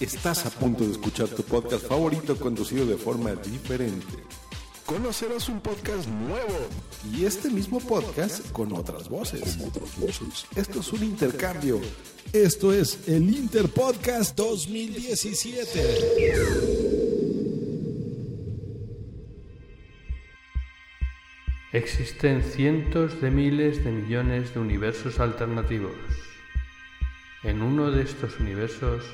Estás a punto de escuchar tu podcast favorito conducido de forma diferente. Conocerás un podcast nuevo y este mismo podcast con otras voces. Esto es un intercambio. Esto es el Interpodcast 2017. Existen cientos de miles de millones de universos alternativos. En uno de estos universos,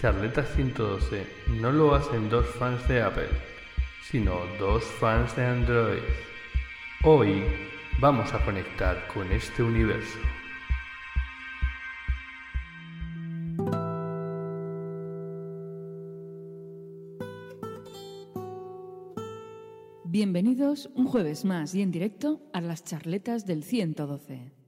Charleta 112 no lo hacen dos fans de Apple, sino dos fans de Android. Hoy vamos a conectar con este universo. Bienvenidos un jueves más y en directo a las charletas del 112.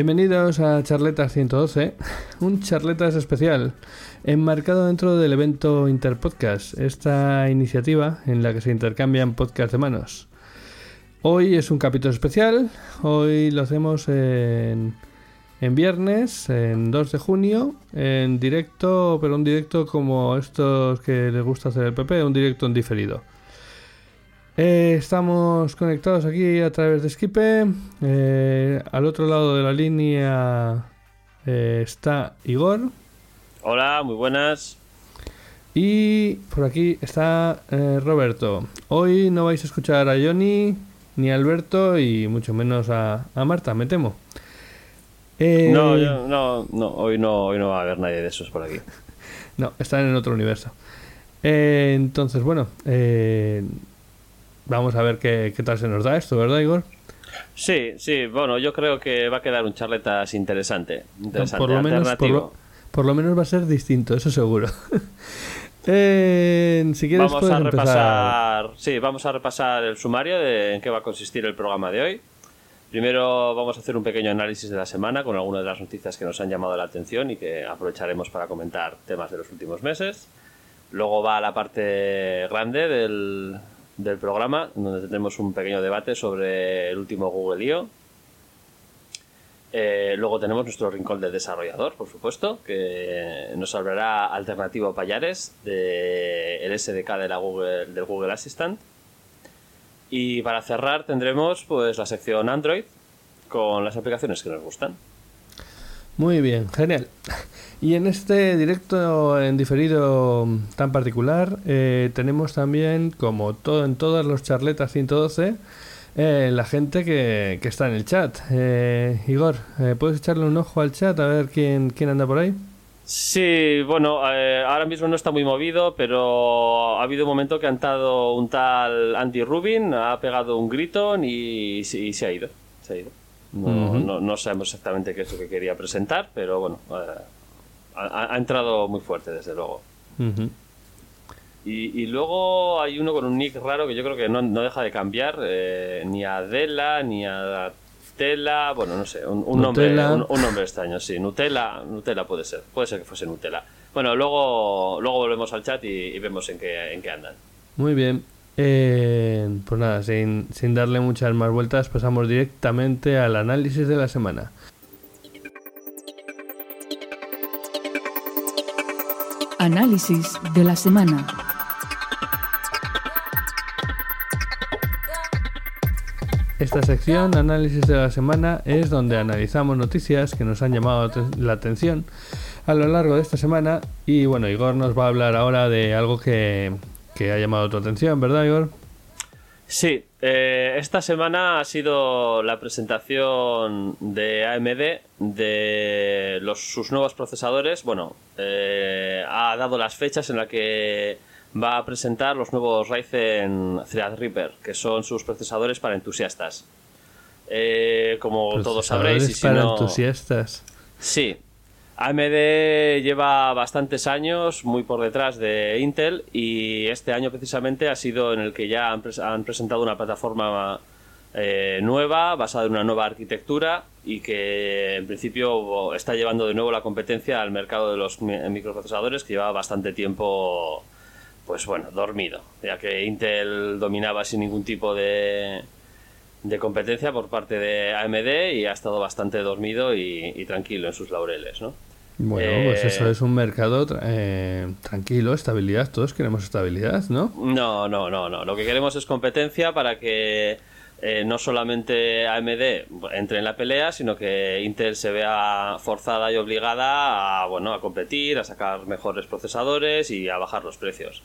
Bienvenidos a Charletas 112, un Charletas especial, enmarcado dentro del evento Interpodcast, esta iniciativa en la que se intercambian podcasts de manos. Hoy es un capítulo especial, hoy lo hacemos en, en viernes, en 2 de junio, en directo, pero un directo como estos que les gusta hacer el PP, un directo en diferido. Eh, estamos conectados aquí a través de Skype. Eh, al otro lado de la línea eh, está Igor. Hola, muy buenas. Y por aquí está Roberto. Hoy no vais a escuchar a Johnny ni a Alberto y mucho menos a, a Marta, me temo. No, yo- no, no, hoy no, hoy no va a haber nadie de esos por aquí. No, están en otro universo. Entonces, bueno, eh, vamos a ver qué, qué tal se nos da esto, ¿verdad, Igor? Sí, sí, bueno, yo creo que va a quedar un charletas interesante. interesante por lo menos por lo, por lo menos va a ser distinto, eso seguro. Eh, si quieres Vamos a empezar. repasar, sí, vamos a repasar el sumario de en qué va a consistir el programa de hoy. Primero vamos a hacer un pequeño análisis de la semana con algunas de las noticias que nos han llamado la atención y que aprovecharemos para comentar temas de los últimos meses. Luego va la parte grande del, del programa, donde tendremos un pequeño debate sobre el último Google I.O. Eh, luego tenemos nuestro rincón del desarrollador, por supuesto, que nos hablará Alternativo Payares del SDK de la Google, del Google Assistant. Y para cerrar tendremos pues la sección Android con las aplicaciones que nos gustan. Muy bien, genial. Y en este directo en diferido tan particular eh, tenemos también, como todo en todas los charletas 112, eh, la gente que, que está en el chat. Eh, Igor, eh, ¿puedes echarle un ojo al chat a ver quién, quién anda por ahí? Sí, bueno, eh, ahora mismo no está muy movido, pero ha habido un momento que ha entrado un tal Andy Rubin, ha pegado un grito y, y se ha ido. Se ha ido. No, no- no sabemos exactamente qué es lo que quería presentar, pero bueno, eh, ha, ha entrado muy fuerte, desde luego. Ujú. Y, y luego hay uno con un nick raro que yo creo que no, no deja de cambiar, eh, ni a Adela, ni a Tela, bueno, no sé, un, un nombre, un nombre extraño, sí, Nutella, Nutella puede ser, puede ser que fuese Nutella. Bueno, luego, luego volvemos al chat y, y vemos en qué, en qué andan. Muy bien. Eh, pues nada, sin, sin darle muchas más vueltas, pasamos directamente al análisis de la semana. Análisis de la semana. Esta sección, análisis de la semana, es donde analizamos noticias que nos han llamado la atención a lo largo de esta semana. Y bueno, Igor nos va a hablar ahora de algo que, que ha llamado tu atención, ¿verdad, Igor? Sí, eh, esta semana ha sido la presentación de AMD de los, sus nuevos procesadores. Bueno, eh, ha dado las fechas en las que va a presentar los nuevos Ryzen Threadripper, que son sus procesadores para entusiastas. Eh, como todos sabréis, y si para no- entusiastas. Sí. AMD lleva bastantes años muy por detrás de Intel y este año precisamente ha sido en el que ya han, pres- han presentado una plataforma eh, nueva, basada en una nueva arquitectura y que en principio está llevando de nuevo la competencia al mercado de los mi- microprocesadores que llevaba bastante tiempo pues bueno, dormido, ya que Intel dominaba sin ningún tipo de, de competencia por parte de AMD y ha estado bastante dormido y, y tranquilo en sus laureles, ¿no? Bueno, Eh, pues eso es un mercado tra- eh, tranquilo, estabilidad. Todos queremos estabilidad, ¿no? No, no, no, no. Lo que queremos es competencia para que eh, no solamente AMD entre en la pelea, sino que Intel se vea forzada y obligada a, bueno, a competir, a sacar mejores procesadores y a bajar los precios.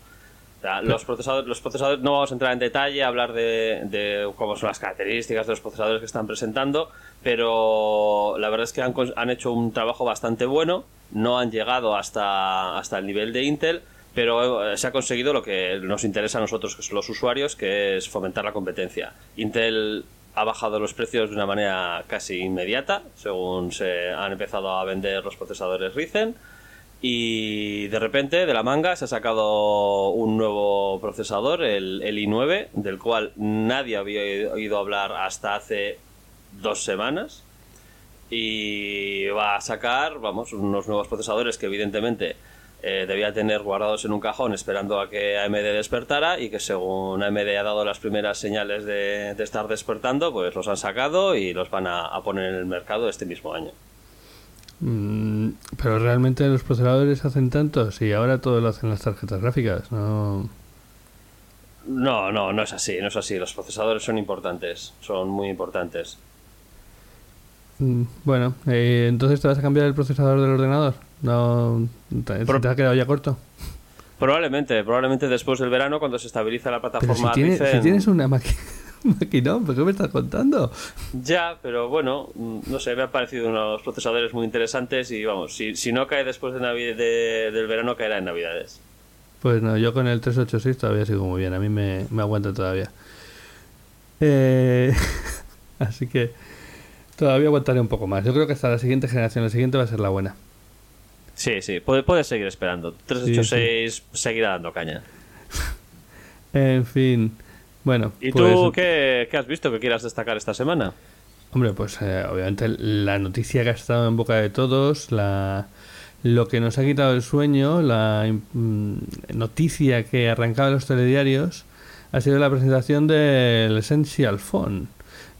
Sea, los, procesadores, los procesadores, no vamos a entrar en detalle a hablar de, de cómo son las características de los procesadores que están presentando, pero la verdad es que han, han hecho un trabajo bastante bueno, no han llegado hasta, hasta el nivel de Intel, pero eh, se ha conseguido lo que nos interesa a nosotros, que son los usuarios, que es fomentar la competencia. Intel ha bajado los precios de una manera casi inmediata, según se han empezado a vender los procesadores Ryzen. Y de repente, de la manga, se ha sacado un nuevo procesador, el, el i9, del cual nadie había oído hablar hasta hace dos semanas. Y va a sacar, vamos, unos nuevos procesadores que evidentemente eh, debía tener guardados en un cajón esperando a que AMD despertara y que según AMD ha dado las primeras señales de, de estar despertando, pues los han sacado y los van a, a poner en el mercado este mismo año. Mm, pero realmente los procesadores hacen tanto, si ahora todo lo hacen las tarjetas gráficas, no. No, no, no es así, no es así. Los procesadores son importantes, son muy importantes. Mm, Bueno, eh, entonces te vas a cambiar el procesador del ordenador. No, te, Pro- te ha quedado ya corto. Probablemente, probablemente después del verano, cuando se estabiliza la Pero si, plataforma si tienes una máquina, maquinón, ¿pero qué me estás contando? Ya, pero bueno, mm, no sé, me han parecido unos procesadores muy interesantes y vamos, si, si no cae después de Navi- de- del verano, caerá en Navidades. Pues no, yo con el 386 todavía sigo muy bien, a mí me, me aguanta todavía. Eh, así que todavía aguantaré un poco más. Yo creo que hasta la siguiente generación, la siguiente va a ser la buena. Sí, sí, puede- puedes seguir esperando. 386 seguirá dando caña. En fin, bueno. ¿Y pues, tú qué, qué has visto que quieras destacar esta semana? Hombre, pues eh, obviamente la noticia que ha estado en boca de todos, la, lo que nos ha quitado el sueño, la mm, noticia que arrancaba los telediarios, ha sido la presentación del Essential Phone.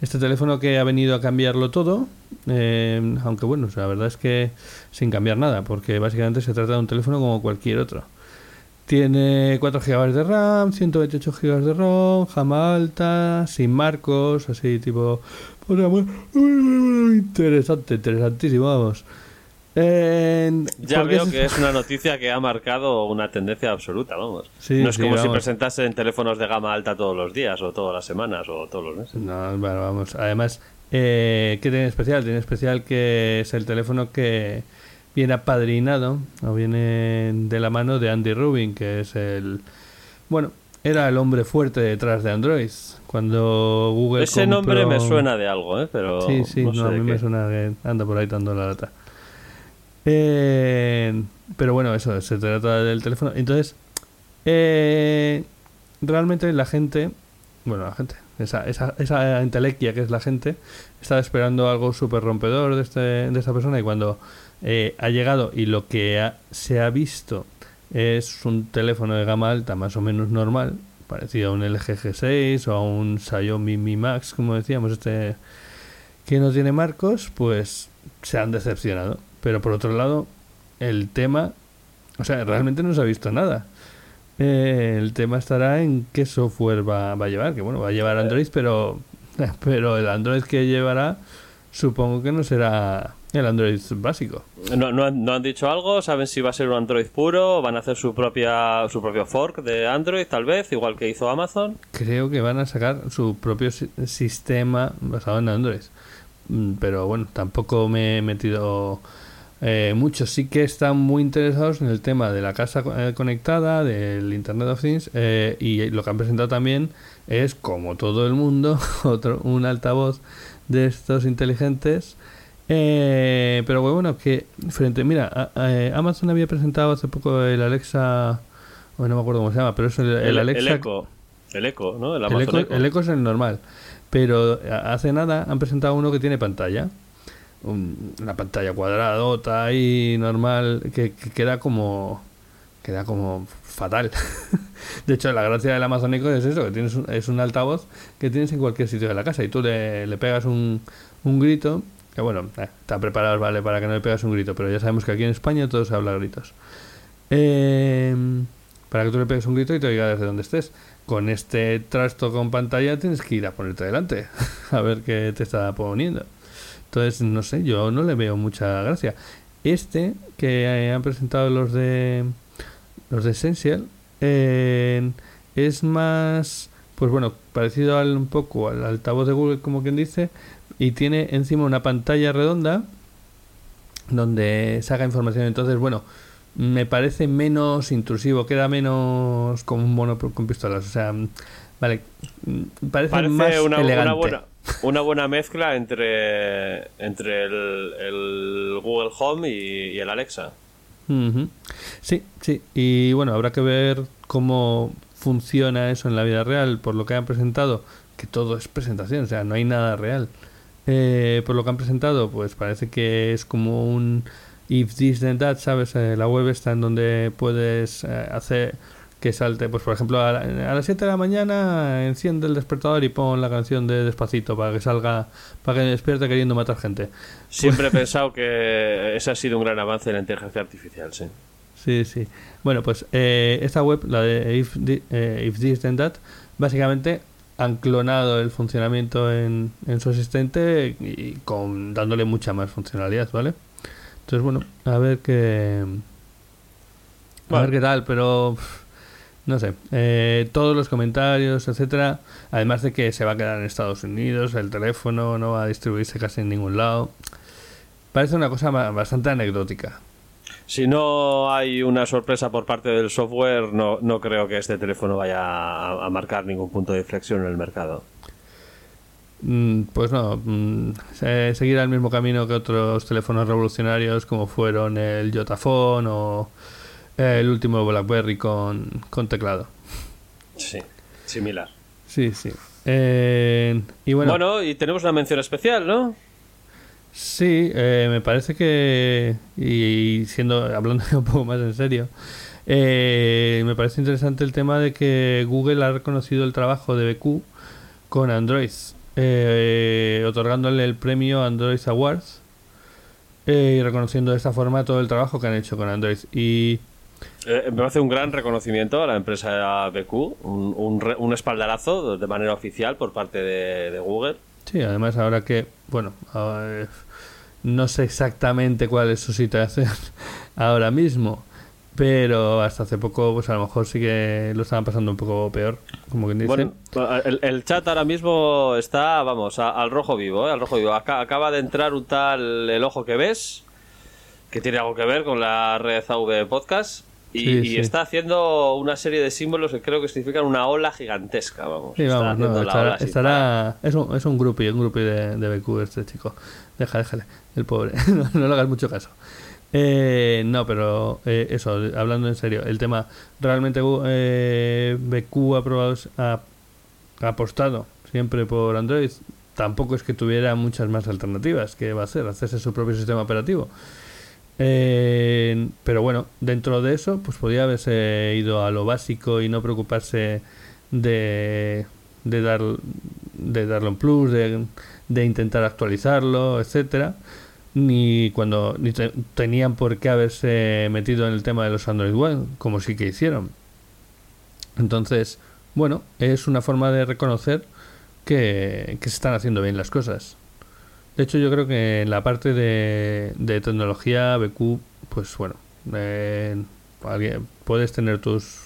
Este teléfono que ha venido a cambiarlo todo, eh, aunque bueno, la verdad es que sin cambiar nada, porque básicamente se trata de un teléfono como cualquier otro. Tiene 4 GB de RAM, 128 GB de ROM, gama alta, sin marcos, así tipo... Interesante, interesantísimo, vamos. Ya ¿por qué veo que es una noticia que ha marcado una tendencia absoluta, vamos. Sí, no es sí, como si vamos. presentasen teléfonos de gama alta todos los días, o todas las semanas, o todos los meses. No, bueno, vamos. Además, eh, ¿qué tiene especial? Tiene especial que es el teléfono que viene apadrinado o viene de la mano de Andy Rubin, que es el... Bueno, era el hombre fuerte detrás de Android. Cuando Google... Ese nombre me suena de algo, ¿eh? Pero Sí, sí, no no, sé a mí me suena que anda por ahí dando la lata. Eh, pero bueno, eso, se trata del teléfono. Entonces, eh, realmente la gente, bueno, la gente, esa, esa, esa entelequia que es la gente, estaba esperando algo súper rompedor de, este, de esta persona y cuando eh, ha llegado y lo que ha- se ha visto es un teléfono de gama alta más o menos normal, parecido a un LG G6 o a un Xiaomi Mi Max, como decíamos, este que no tiene marcos, pues se han decepcionado. Pero por otro lado, el tema, o sea, realmente no se ha visto nada. Eh, el tema estará en qué software va, va a llevar, que bueno, va a llevar Android, pero, pero el Android que llevará supongo que no será el Android básico. ¿No, no, han, no han dicho algo? ¿Saben si va a ser un Android puro? ¿Van a hacer su propia su propio fork de Android, tal vez? Igual que hizo Amazon. Creo que van a sacar su propio si- sistema basado en Android. Mm, Pero bueno, tampoco me he metido eh, muchos sí que están muy interesados en el tema de la casa eh, conectada, del Internet of Things, eh, y lo que han presentado también es, como todo el mundo, otro, un altavoz de estos inteligentes. Eh, pero bueno, que frente, mira, a- a- Amazon había presentado hace poco el Alexa, no me acuerdo cómo se llama, pero es el, el El, Alexa. el Echo. El Echo, ¿no? El El Amazon Echo, Echo. el Echo es el normal. Pero hace nada han presentado uno que tiene pantalla. Un- una pantalla cuadradota y normal que, que queda como queda como fatal. de hecho, la gracia del Amazon Echo es eso, que tienes un- es un altavoz que tienes en cualquier sitio de la casa y tú le, le pegas un, un grito, que bueno, eh, está preparado, vale, para que no le pegas un grito, pero ya sabemos que aquí en España todo se habla gritos. Eh, para que tú le pegues un grito y te oiga desde donde estés. Con este trasto con pantalla tienes que ir a ponerte delante a ver qué te está poniendo. Entonces, no sé, yo no le veo mucha gracia. Este que eh, han presentado los de los de Essential eh, es más, pues bueno, parecido al, un poco al altavoz de Google, como quien dice, y tiene encima una pantalla redonda donde saca información. Entonces, bueno, me parece menos intrusivo, queda menos como un mono con pistolas. O sea, vale, parece, Parece más una, elegante. una buena, una buena mezcla entre, entre el, el Google Home y, y el Alexa. Sí, sí. Y bueno, habrá que ver cómo funciona eso en la vida real. Por lo que han presentado, que todo es presentación, o sea, no hay nada real. Eh, por lo que han presentado, pues parece que es como un if this then that, ¿sabes? Eh, la web está en donde puedes eh, hacer que salte, pues por ejemplo, a, la- a las 7 de la mañana enciende el despertador y pon la canción de Despacito para que salga, para que despierte queriendo matar gente. Siempre he pensado que ese ha sido un gran avance en la inteligencia artificial, sí. Sí, sí. Bueno, pues eh, esta web, la de If, eh, If This Then That, básicamente han clonado el funcionamiento en, en su asistente y con dándole mucha más funcionalidad, ¿vale? Entonces, bueno, a ver qué. A ver qué tal, pero. No sé. eh, todos los comentarios, etcétera. Además de que se va a quedar en Estados Unidos, el teléfono no va a distribuirse casi en ningún lado. Parece una cosa ba- bastante anecdótica. Si no hay una sorpresa por parte del software, no, no creo que este teléfono vaya a, a marcar ningún punto de inflexión en el mercado. Mm, Pues no, mm, se- seguirá el mismo camino que otros teléfonos revolucionarios como fueron el Yotaphone o el último BlackBerry con, con teclado. Sí, similar. Sí, sí. Eh, y bueno, Bueno, y tenemos una mención especial, ¿no? Sí, eh, me parece que, y siendo hablando un poco más en serio, eh, me parece interesante el tema de que Google ha reconocido el trabajo de BQ con Android, eh, otorgándole el premio Android Awards eh, y reconociendo de esta forma todo el trabajo que han hecho con Android. Y Eh, me parece un gran reconocimiento a la empresa BQ, un, un un espaldarazo de manera oficial por parte de Google. Sí, además ahora que, bueno, no sé exactamente cuál es su situación ahora mismo, pero hasta hace poco, pues a lo mejor sí que lo estaban pasando un poco peor, como quien dice. Bueno, el, chat ahora mismo está, vamos, al rojo vivo, ¿eh? al rojo vivo. Aca- acaba de entrar un tal El Ojo que Ves, que tiene algo que ver con la red AV Podcast, y, Sí, y sí. está haciendo una serie de símbolos que creo que significan una ola gigantesca, vamos. Sí, Está vamos, no, haciendo la estará, estará- es, un, es un grupi, un grupi de, de BQ este chico. Deja, déjale, el pobre, no, no le hagas mucho caso. Eh, no, pero eh, eso, hablando en serio, el tema, realmente eh, BQ ha, probado, ha, ha apostado siempre por Android. Tampoco es que tuviera muchas más alternativas. ¿Qué va a hacer? Hacerse su propio sistema operativo. Eh, pero bueno, dentro de eso, pues podría haberse ido a lo básico y no preocuparse de, de, dar, de darle un plus, de, intentar actualizarlo, etcétera Ni cuando ni te- tenían por qué haberse metido en el tema de los Android One, como sí que hicieron. Entonces, bueno, es una forma de reconocer que, que se están haciendo bien las cosas. De hecho, yo creo que en la parte de, de tecnología, BQ, pues bueno, eh, puedes tener tus,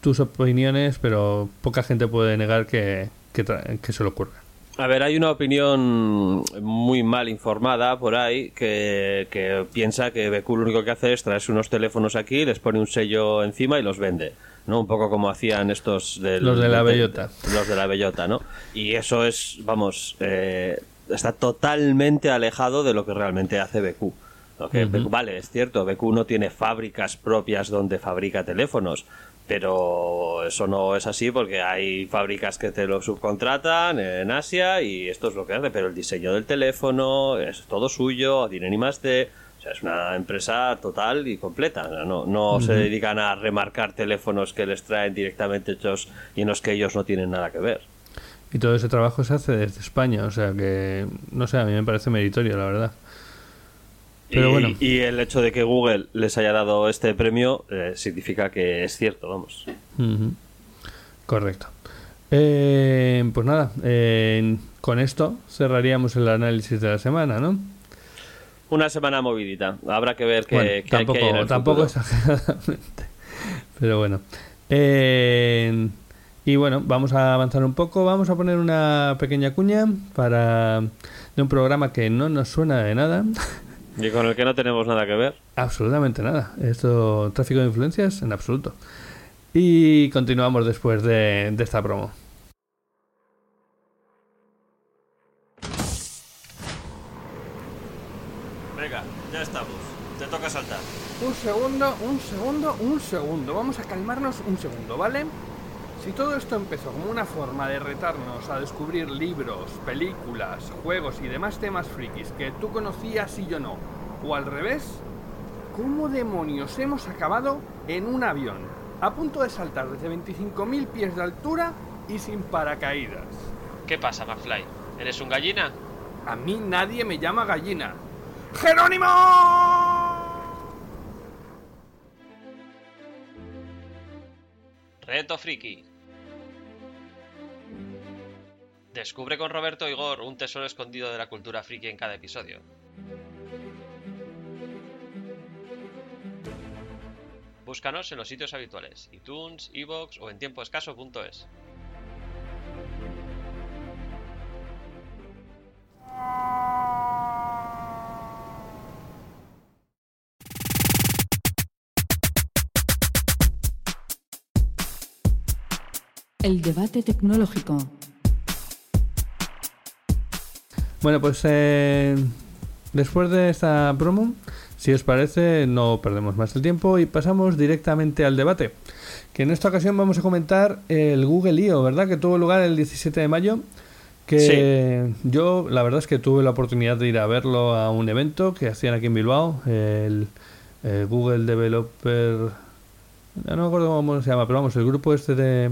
tus opiniones, pero poca gente puede negar que, que, que se lo ocurra. A ver, hay una opinión muy mal informada por ahí que, que piensa que BQ lo único que hace es traerse unos teléfonos aquí, les pone un sello encima y los vende. ¿no? Un poco como hacían estos del- Los de la bellota. Los de la bellota, ¿no? Y eso es, vamos, eh, está totalmente alejado de lo que realmente hace BQ. Vale, es cierto, BQ no tiene fábricas propias donde fabrica teléfonos, pero eso no es así porque hay fábricas que te lo subcontratan en Asia y esto es lo que hace, pero el diseño del teléfono es todo suyo, tiene ni más de... O sea, es una empresa total y completa. No, no se dedican a remarcar teléfonos que les traen directamente hechos y en los que ellos no tienen nada que ver. Y todo ese trabajo se hace desde España, o sea que, no sé, a mí me parece meritorio, la verdad. Pero y, bueno. y el hecho de que Google les haya dado este premio eh, significa que es cierto, vamos. Correcto. Eh, pues nada, eh, con esto cerraríamos el análisis de la semana, ¿no? Una semana movidita. Habrá que ver qué, Bueno, qué- qué tampoco, hay en el tampoco exageradamente. Pero bueno. Eh, y bueno, vamos a avanzar un poco. Vamos a poner una pequeña cuña para de un programa que no nos suena de nada. Y con el que no tenemos nada que ver. Absolutamente nada. Esto, tráfico de influencias, en absoluto. Y continuamos después de, de esta promo. Venga, ya estamos. Te toca saltar. Un segundo, un segundo, un segundo. Vamos a calmarnos un segundo, ¿vale? Si todo esto empezó como una forma de retarnos a descubrir libros, películas, juegos y demás temas frikis que tú conocías y yo no, o al revés, ¿cómo demonios hemos acabado en un avión, a punto de saltar desde 25.000 pies de altura y sin paracaídas? ¿Qué pasa, McFly? ¿Eres un gallina? A mí nadie me llama gallina. ¡Jerónimo! Reto Friki. Descubre con Roberto Igor un tesoro escondido de la cultura friki en cada episodio. Búscanos en los sitios habituales, iTunes, iVoox o en tiempoescaso.es. El debate tecnológico. Bueno, pues eh, después de esta promo, si os parece, no perdemos más el tiempo y pasamos directamente al debate. Que en esta ocasión vamos a comentar el Google I.O., ¿verdad? Que tuvo lugar el 17 de mayo. Que yo, la verdad es que tuve la oportunidad de ir a verlo a un evento que hacían aquí en Bilbao, el, el Google Developer. No me acuerdo cómo se llama, pero vamos, el grupo este de,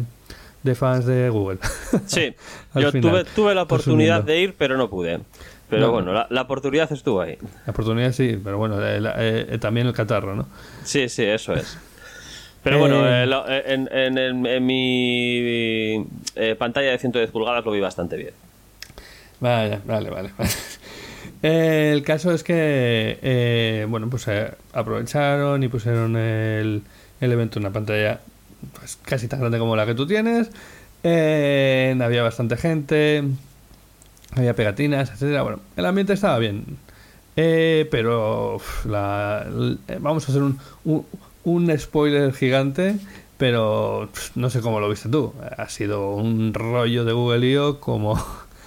de fans de Google. Sí, yo final, tuve, tuve la oportunidad de ir, pero no pude. Pero No. bueno, la, la oportunidad estuvo ahí. La oportunidad sí, pero bueno, eh, la- eh, también el catarro, ¿no? Sí, sí, eso es. Pero bueno, eh, en, en- en- en mi pantalla de 110 pulgadas lo vi bastante bien. Vale, vale, vale. vale. El caso es que, eh, bueno, pues eh, aprovecharon y pusieron el, el evento en una pantalla pues, casi tan grande como la que tú tienes. Eh, había bastante gente, había pegatinas, etcétera. Bueno, el ambiente estaba bien. Eh, pero eh, vamos a hacer un, un, un spoiler gigante, pero no sé cómo lo viste tú. Ha sido un rollo de Google I.O. como,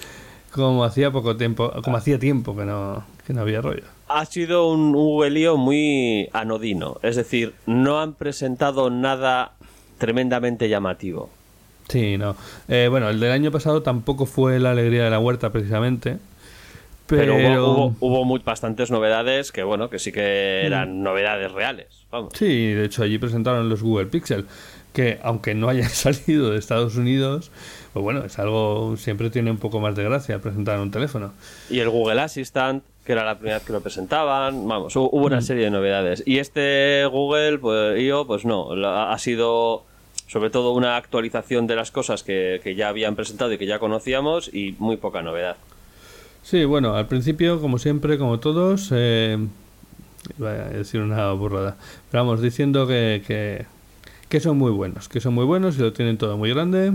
como hacía poco tiempo, como hacía tiempo que no, que no había rollo. Ha sido un Google muy anodino. Es decir, no han presentado nada tremendamente llamativo. Sí, no. Eh, bueno, el del año pasado tampoco fue la alegría de la huerta precisamente. Pero, Pero, hubo, hubo, hubo muy, bastantes novedades que, bueno, que sí que eran novedades reales. Vamos. Sí, de hecho allí presentaron los Google Pixel, que aunque no hayan salido de Estados Unidos, pues bueno, es algo, siempre tiene un poco más de gracia presentar un teléfono. Y el Google Assistant, que era la primera vez que lo presentaban. Vamos, hu- hubo una serie de novedades. Y este Google, pues yo, pues no. Ha sido sobre todo una actualización de las cosas que, que ya habían presentado y que ya conocíamos y muy poca novedad. Sí, bueno, al principio, como siempre, como todos, eh, iba a decir una burrada, pero vamos, diciendo que, que, que son muy buenos, que son muy buenos y lo tienen todo muy grande.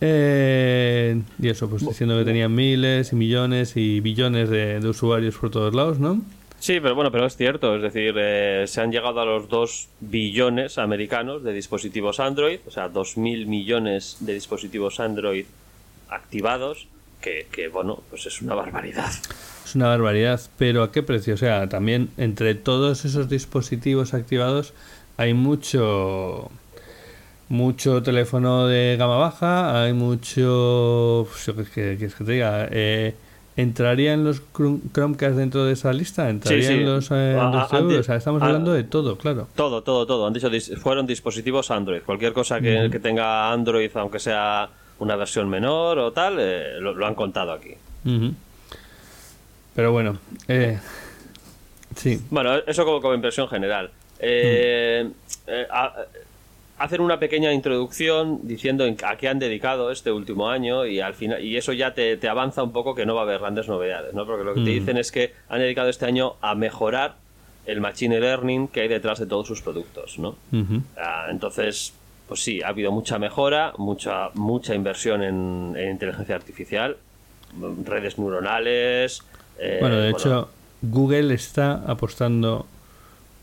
Eh, y eso, pues diciendo que tenían miles y millones y billones de, de usuarios por todos lados, ¿no? Sí, pero bueno, pero es cierto, es decir, eh, se han llegado a los 2 billones americanos de dispositivos Android, o sea, 2.000 millones de dispositivos Android activados, que, que, bueno, pues es una barbaridad. Es una barbaridad, pero ¿a qué precio? O sea, también entre todos esos dispositivos activados hay mucho mucho teléfono de gama baja, hay mucho... qué- qué que te diga? Eh, ¿Entrarían los Chrome- Chromecast dentro de esa lista? ¿Entrarían sí. los eh, Ah, Android ah, antes- O sea, estamos ah, hablando de todo, claro. Todo, todo, todo. Han dicho fueron dispositivos Android. Cualquier cosa que, que tenga Android, aunque sea una versión menor o tal, eh, lo, lo han contado aquí. Pero bueno, eh, sí. Bueno, eso como, como impresión general. Eh, a- hacen una pequeña introducción diciendo en- a qué han dedicado este último año y al final y eso ya te, te avanza un poco que no va a haber grandes novedades, ¿no? Porque lo que te dicen es que han dedicado este año a mejorar el machine learning que hay detrás de todos sus productos, ¿no? Ah, entonces, pues sí, ha habido mucha mejora, mucha mucha inversión en, en inteligencia artificial, mm, redes neuronales. eh, Bueno, de hecho, Google está apostando,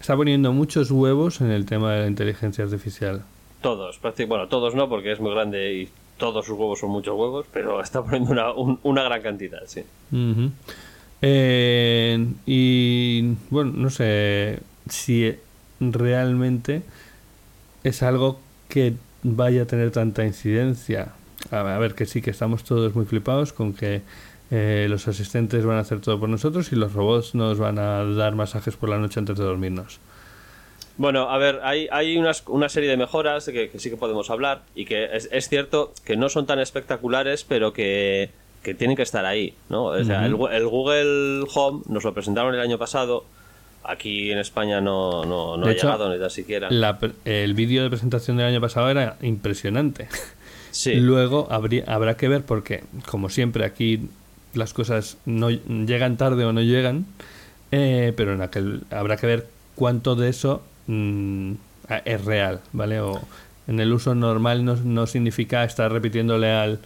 está poniendo muchos huevos en el tema de la inteligencia artificial. Todos, bueno, todos no, porque es muy grande y todos sus huevos son muchos huevos, pero está poniendo una, un- una gran cantidad, sí. Eh, y bueno, no sé si realmente es algo que vaya a tener tanta incidencia. A ver, que sí, que estamos todos muy flipados con que eh, los asistentes van a hacer todo por nosotros y los robots nos van a dar masajes por la noche antes de dormirnos. Bueno, a ver, hay, hay unas, una serie de mejoras que, que sí que podemos hablar y que es, es cierto que no son tan espectaculares, pero que, que tienen que estar ahí, ¿no? O sea, el, Google Home nos lo presentaron el año pasado, aquí en España no, no, no ha hecho, llegado ni tan siquiera. La el vídeo de presentación del año pasado era impresionante. Sí. Luego habría, habrá que ver porque, como siempre, aquí las cosas no llegan tarde o no llegan, eh, pero en aquel habrá que ver cuánto de eso mm, es real, ¿vale? O en el uso normal no, no significa estar repitiéndole al,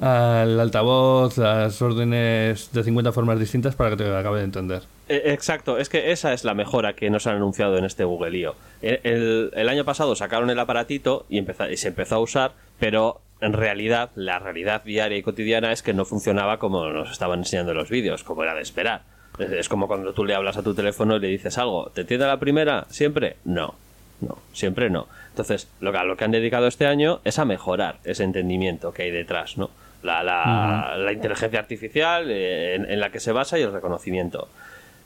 al altavoz las órdenes de 50 formas distintas para que te acabe de entender. Eh, Exacto, es que esa es la mejora que nos han anunciado en este Google. El, el- el año pasado sacaron el aparatito y, empezó- y se empezó a usar, pero en realidad, la realidad diaria y cotidiana es que no funcionaba como nos estaban enseñando en los vídeos, como era de esperar. Es, es como cuando tú le hablas a tu teléfono y le dices algo, ¿te entiende la primera? ¿Siempre? No, no, siempre no. Entonces, lo que, a lo que han dedicado este año es a mejorar ese entendimiento que hay detrás, ¿no? La, la- la inteligencia artificial eh, en- en la que se basa y el reconocimiento.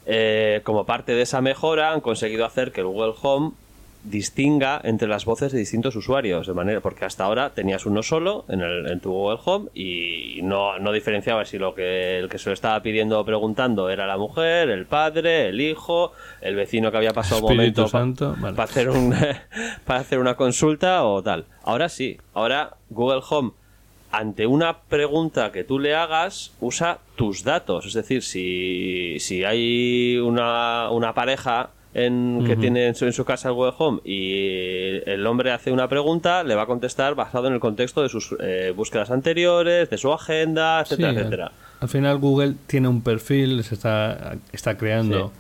Eh, como parte de esa mejora han conseguido hacer que el Google Home distinga entre las voces de distintos usuarios de manera porque hasta ahora tenías uno solo en, el, en tu Google Home y no, no diferenciaba si lo que el que se lo estaba pidiendo o preguntando era la mujer, el padre, el hijo, el vecino que había pasado un momento pa- Santo, vale. para hacer un para hacer una consulta o tal. Ahora sí, ahora Google Home ante una pregunta que tú le hagas, usa tus datos. Es decir, si, si hay una, una pareja en, que tiene en su, en su casa el Google Home y el hombre hace una pregunta, le va a contestar basado en el contexto de sus eh, búsquedas anteriores, de su agenda, etcétera, Sí, etcétera. Al, final Google tiene un perfil, se está, está creando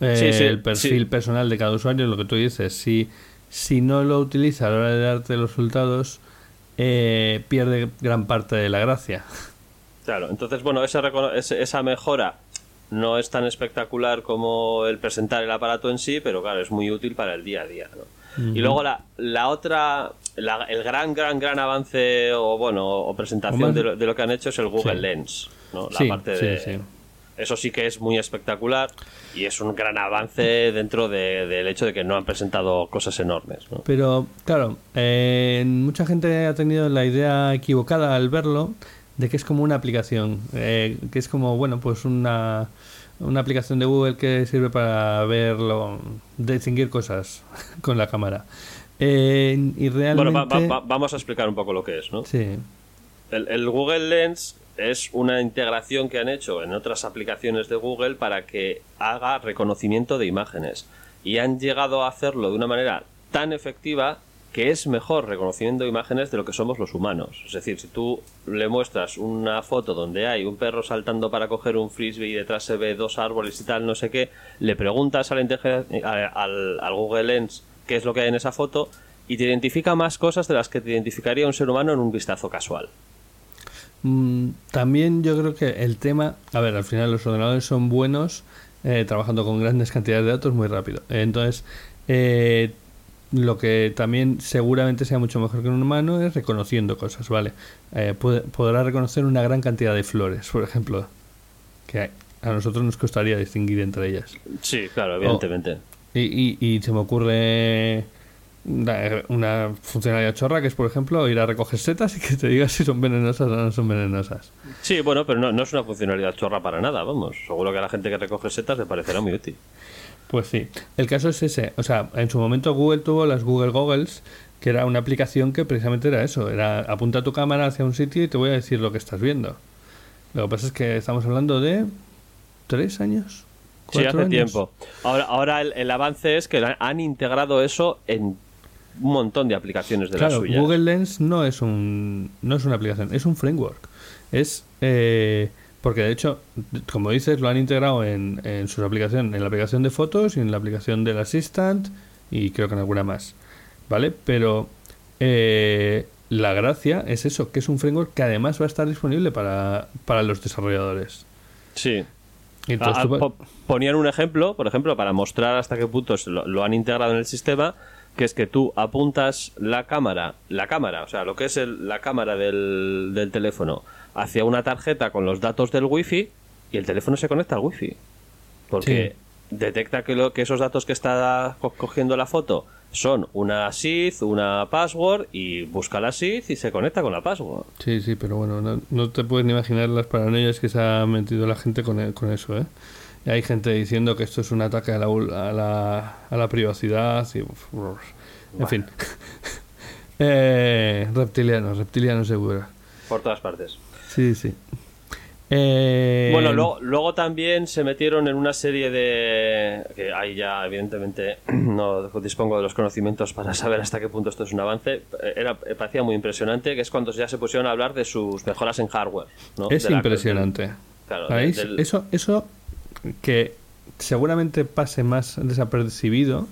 eh, Sí, el perfil personal de cada usuario, lo que tú dices. Si, si no lo utiliza a la hora de darte los resultados, eh, pierde gran parte de la gracia. Claro, entonces, bueno, ese- esa mejora no es tan espectacular como el presentar el aparato en sí, pero claro, es muy útil para el día a día. ¿no? Y luego la, la otra, la- el gran, gran, gran avance o bueno, o presentación O más- de lo, de lo que han hecho es el Google Sí. Lens. ¿no? La Sí, parte de, sí. Eso sí que es muy espectacular y es un gran avance dentro de- del hecho de que no han presentado cosas enormes. ¿no? Pero, claro, eh, mucha gente ha tenido la idea equivocada al verlo de que es como una aplicación, eh, que es como, bueno, pues una, una aplicación de Google que sirve para verlo, distinguir cosas con la cámara. Eh, y realmente... Bueno, va- va- va- vamos a explicar un poco lo que es, ¿no? Sí, El, el Google Lens es una integración que han hecho en otras aplicaciones de Google para que haga reconocimiento de imágenes. Y han llegado a hacerlo de una manera tan efectiva que es mejor reconociendo imágenes de lo que somos los humanos. Es decir, si tú le muestras una foto donde hay un perro saltando para coger un frisbee y detrás se ve dos árboles y tal, no sé qué, le preguntas a la inteligen- a- al, al Google Lens qué es lo que hay en esa foto y te identifica más cosas de las que te identificaría un ser humano en un vistazo casual. Mm, también yo creo que el tema, a ver, al final los ordenadores son buenos eh, trabajando con grandes cantidades de datos muy rápido. Entonces, eh, lo que también seguramente sea mucho mejor que un humano es reconociendo cosas, ¿vale? Eh, puede- podrá reconocer una gran cantidad de flores, por ejemplo, que a nosotros nos costaría distinguir entre ellas. Sí, claro, evidentemente. Y, y- y se me ocurre una, una funcionalidad chorra que es, por ejemplo, ir a recoger setas y que te diga si son venenosas o no son venenosas. Sí, bueno, pero no, no es una funcionalidad chorra para nada, vamos. Seguro que a la gente que recoge setas le parecerá muy útil. Pues sí. El caso es ese. O sea, en su momento Google tuvo las Google Goggles, que era una aplicación que precisamente era eso. Era apunta tu cámara hacia un sitio y te voy a decir lo que estás viendo. Lo que pasa es que estamos hablando de tres años. Sí, ¿Cuatro hace años? tiempo. Ahora, ahora el, el avance es que han integrado eso en un montón de aplicaciones de Claro, las suyas. Google Lens no es un no es una aplicación, es un framework. Es eh, porque de hecho, como dices, lo han integrado en, en su aplicación, en la aplicación de fotos y en la aplicación del Assistant y creo que en alguna más, ¿vale? Pero eh, la gracia es eso, que es un framework que además va a estar disponible para, para los desarrolladores. Sí. Y entonces Ah, po- ponían un ejemplo, por ejemplo, para mostrar hasta qué punto lo, lo han integrado en el sistema, que es que tú apuntas la cámara, la cámara, o sea, lo que es el- la cámara del, del teléfono, hacia una tarjeta con los datos del wifi y el teléfono se conecta al wifi. Porque detecta que, lo, que esos datos que está co- cogiendo la foto son una SID, una password y busca la SID y se conecta con la password. Sí, sí, pero bueno, no, no te puedes ni imaginar las paranoias que se ha metido la gente con, e- con eso, ¿eh? Y hay gente diciendo que esto es un ataque a la, a la, a la privacidad y... En fin. eh, reptilianos, reptilianos seguro. Por todas partes. Sí, sí. Eh, Bueno, luego, luego también se metieron en una serie de... que ahí ya evidentemente no dispongo de los conocimientos para saber hasta qué punto esto es un avance. Era, parecía muy impresionante, que es cuando ya se pusieron a hablar de sus mejoras en hardware. ¿no? Es De la- impresionante. Claro, Ahí, de- del- eso, eso que seguramente pase más desapercibido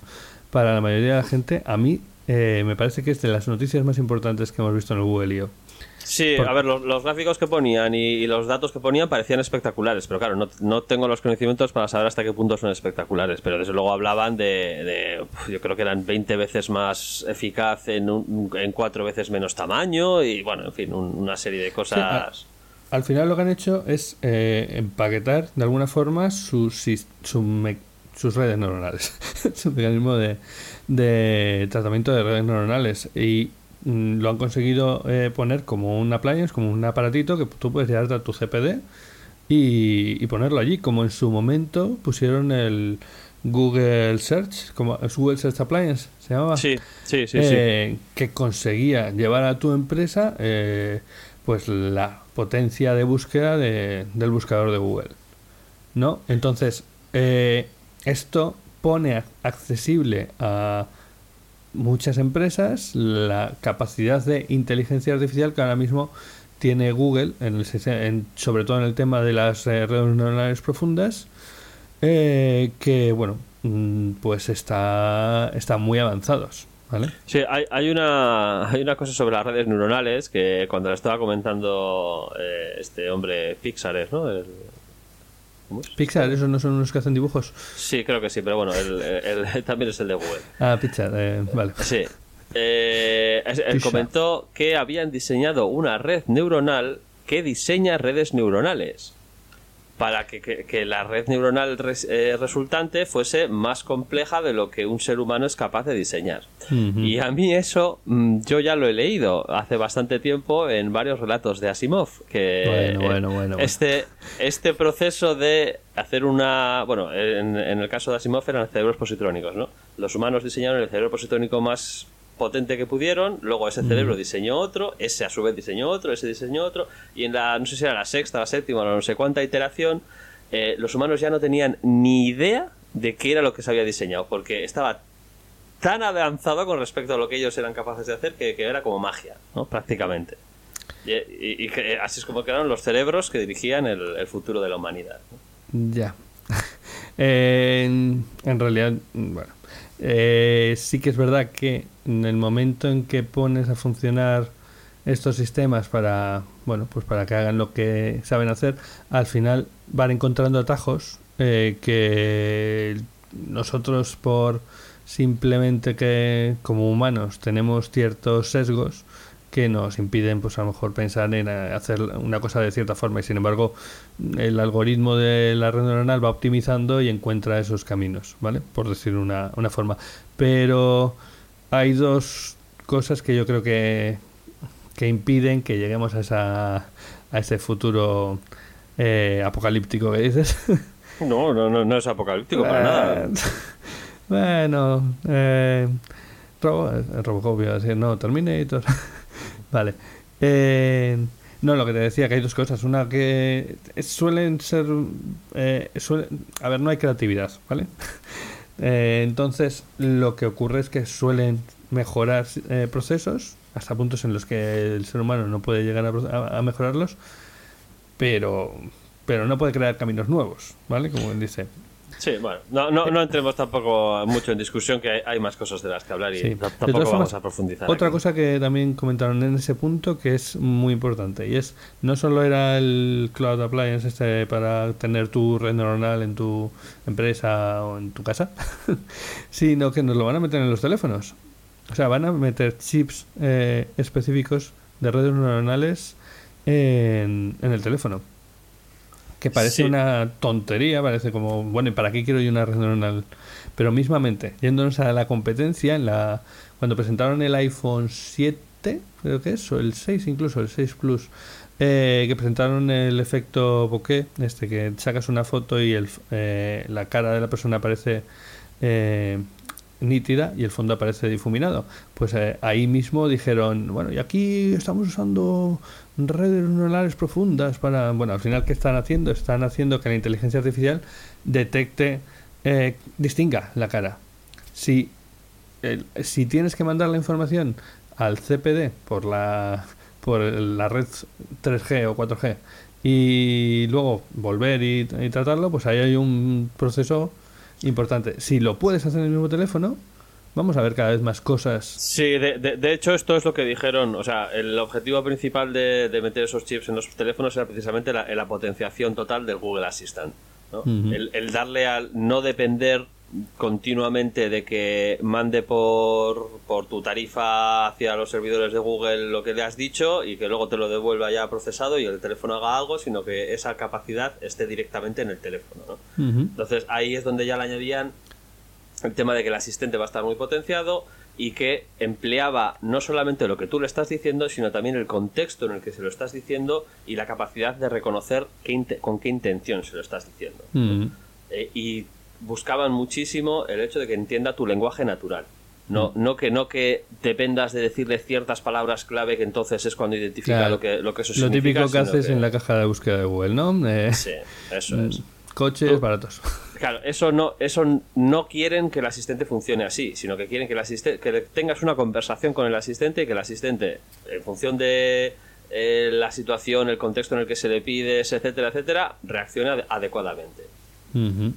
para la mayoría de la gente, a mí eh, me parece que es de las noticias más importantes que hemos visto en el Google I.O. Sí, Por- a ver, los, los gráficos que ponían y, y los datos que ponían parecían espectaculares, pero claro, no, no tengo los conocimientos para saber hasta qué punto son espectaculares, pero desde luego hablaban de, de, yo creo que eran 20 veces más eficaz en, un- en cuatro veces menos tamaño y bueno, en fin, un- una serie de cosas... Al final lo que han hecho es eh, empaquetar de alguna forma sus, sis- su me- sus redes neuronales, su mecanismo de, de tratamiento de redes neuronales y mm, lo han conseguido eh, poner como un appliance, como un aparatito que tú puedes llevarte a tu CPD y, y ponerlo allí, como en su momento pusieron el Google Search, como es Google Search Appliance, se llamaba Sí, sí, sí, sí. eh, que conseguía llevar a tu empresa eh, pues la potencia de búsqueda de- del buscador de Google ¿no? entonces eh, esto pone ac- accesible a muchas empresas la capacidad de inteligencia artificial que ahora mismo tiene Google en- sobre todo en el tema de las eh, redes neuronales profundas eh, que bueno mm, pues está están muy avanzados ¿vale? Sí, hay, hay, una, hay una cosa sobre las redes neuronales que cuando le estaba comentando eh, este hombre Pixar, es, ¿no? El- ¿cómo es? Pixar, esos no son los que hacen dibujos. Sí, creo que sí, pero bueno, él también es el de Google. Ah, Pixar, eh, vale. Sí. Eh, él comentó que habían diseñado una red neuronal que diseña redes neuronales para que, que- que la red neuronal res- eh, resultante fuese más compleja de lo que un ser humano es capaz de diseñar. Y a mí eso mm, yo ya lo he leído hace bastante tiempo en varios relatos de Asimov. Que Bueno, eh, bueno, bueno, bueno. Este, este proceso de hacer una. Bueno, en, en el caso de Asimov eran cerebros positrónicos, ¿no? Los humanos diseñaron el cerebro positrónico más potente que pudieron, luego ese cerebro diseñó otro, ese a su vez diseñó otro, ese diseñó otro, y en la, no sé si era la sexta, la séptima, o no sé cuánta iteración, eh, los humanos ya no tenían ni idea de qué era lo que se había diseñado, porque estaba tan avanzado con respecto a lo que ellos eran capaces de hacer que, que era como magia, ¿no? Prácticamente. Y, y- y que así es como quedaron los cerebros que dirigían el, el futuro de la humanidad. ¿no? Ya. En, en realidad, bueno, eh, sí que es verdad que en el momento en que pones a funcionar estos sistemas para, bueno, pues para que hagan lo que saben hacer, al final van encontrando atajos eh, que nosotros por simplemente que como humanos tenemos ciertos sesgos que nos impiden pues a lo mejor pensar en eh, hacer una cosa de cierta forma y sin embargo el algoritmo de la red neuronal va optimizando y encuentra esos caminos, ¿vale? Por decir una, una forma. Pero hay dos cosas que yo creo que, que impiden que lleguemos a, esa, a ese futuro eh, apocalíptico que dices. No, no, no, no es apocalíptico para nada. Bueno, eh, Robo, eh, Robocop iba a decir, no, Terminator. vale. Eh, no, lo que te decía, que hay dos cosas. Una que suelen ser... eh, a ver, no hay creatividad, ¿vale? Eh, entonces, lo que ocurre es que suelen mejorar eh, procesos hasta puntos en los que el ser humano no puede llegar a, a- mejorarlos, pero, pero no puede crear caminos nuevos, ¿vale? Como dice. Sí, bueno, no, no, no entremos tampoco mucho en discusión, que hay, hay más cosas de las que hablar y Sí. tampoco vamos formas, a profundizar. Otra aquí. cosa que también comentaron en ese punto que es muy importante y es no solo era el Cloud Appliance este para tener tu red neuronal en tu empresa o en tu casa, sino que nos lo van a meter en los teléfonos. O sea, van a meter chips eh, específicos de redes neuronales en, en el teléfono. Que parece Sí. una tontería, parece como, bueno, ¿y para qué quiero yo una red neuronal? Pero mismamente, yéndonos a la competencia, en la cuando presentaron el iPhone 7, creo que es, o el 6 incluso, el 6 Plus, eh, que presentaron el efecto bokeh, este que sacas una foto y el, eh, la cara de la persona aparece eh, nítida y el fondo aparece difuminado. Pues eh, ahí mismo dijeron, bueno, y aquí estamos usando redes neuronales profundas para, bueno, al final, ¿qué están haciendo? Están haciendo que la inteligencia artificial detecte, eh, distinga la cara. Si, el- si tienes que mandar la información al CPD por la, por la red 3G o 4G y luego volver y, y tratarlo, pues ahí hay un proceso importante. Si lo puedes hacer en el mismo teléfono, vamos a ver cada vez más cosas. Sí, de, de- de hecho esto es lo que dijeron, o sea, el objetivo principal de, de meter esos chips en los teléfonos era precisamente la, la potenciación total del Google Assistant. ¿no? El, el darle al no depender continuamente de que mande por, por tu tarifa hacia los servidores de Google lo que le has dicho y que luego te lo devuelva ya procesado y el teléfono haga algo, sino que esa capacidad esté directamente en el teléfono. Entonces ahí es donde ya le añadían el tema de que el asistente va a estar muy potenciado y que empleaba no solamente lo que tú le estás diciendo, sino también el contexto en el que se lo estás diciendo y la capacidad de reconocer qué con qué intención se lo estás diciendo. Eh, y buscaban muchísimo el hecho de que entienda tu lenguaje natural. No, no que no que dependas de decirle ciertas palabras clave que entonces es cuando identifica Claro. lo que lo que eso Lo significa, típico que haces en la caja de búsqueda de Google, ¿no? Eh, Sí, eso es. Coches Tú- baratos. Claro, eso no, eso no quieren que el asistente funcione así, sino que quieren que el asistente, que tengas una conversación con el asistente y que el asistente, en función de eh, la situación, el contexto en el que se le pides, etcétera, etcétera, reaccione ade- adecuadamente. Ujú.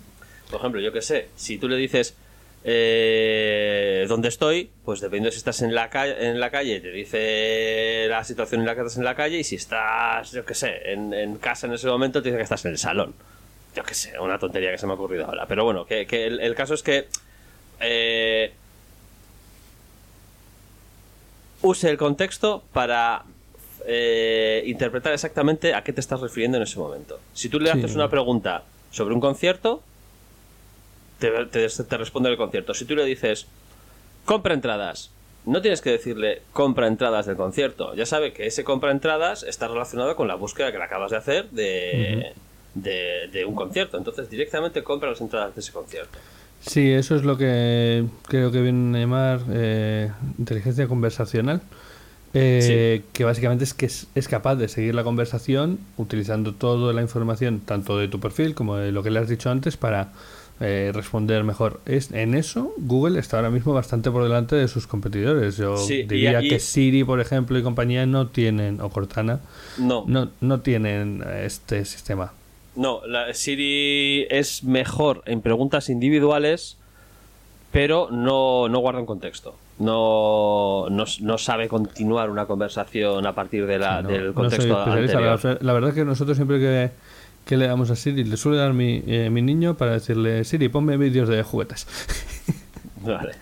Por ejemplo, yo que sé, si tú le dices eh, dónde estoy, pues dependiendo si estás en la, calle, en la calle, te dice la situación en la que estás en la calle, y si estás, yo que sé, en, en casa en ese momento, te dice que estás en el salón. Yo que sé, una tontería que se me ha ocurrido ahora. Pero bueno, que, que el, el caso es que eh, use el contexto para eh, interpretar exactamente a qué te estás refiriendo en ese momento. Si tú le Sí. haces una pregunta sobre un concierto, te, te- te responde el concierto. Si tú le dices, compra entradas, no tienes que decirle compra entradas del concierto. Ya sabe que ese compra entradas está relacionado con la búsqueda que le acabas de hacer de, de, de un concierto. Entonces directamente compra las entradas de ese concierto. Sí, eso es lo que creo que viene a llamar eh, inteligencia conversacional. eh, Que básicamente es que es, es capaz de seguir la conversación utilizando toda la información, tanto de tu perfil como de lo que le has dicho antes, para eh, responder mejor. Es, en eso, Google está ahora mismo bastante por delante de sus competidores. Yo Sí, diría y- que Siri, por ejemplo, y compañía no tienen, o Cortana, No, no, no tienen eh, este sistema. no, la Siri es mejor en preguntas individuales, pero no, no guarda un contexto. No, no, no sabe continuar una conversación a partir de la, No, del contexto soy especialista. anterior. La, la verdad es que nosotros siempre que, que le damos a Siri, le suele dar mi, eh, mi niño para decirle, Siri, ponme vídeos de juguetes. Vale.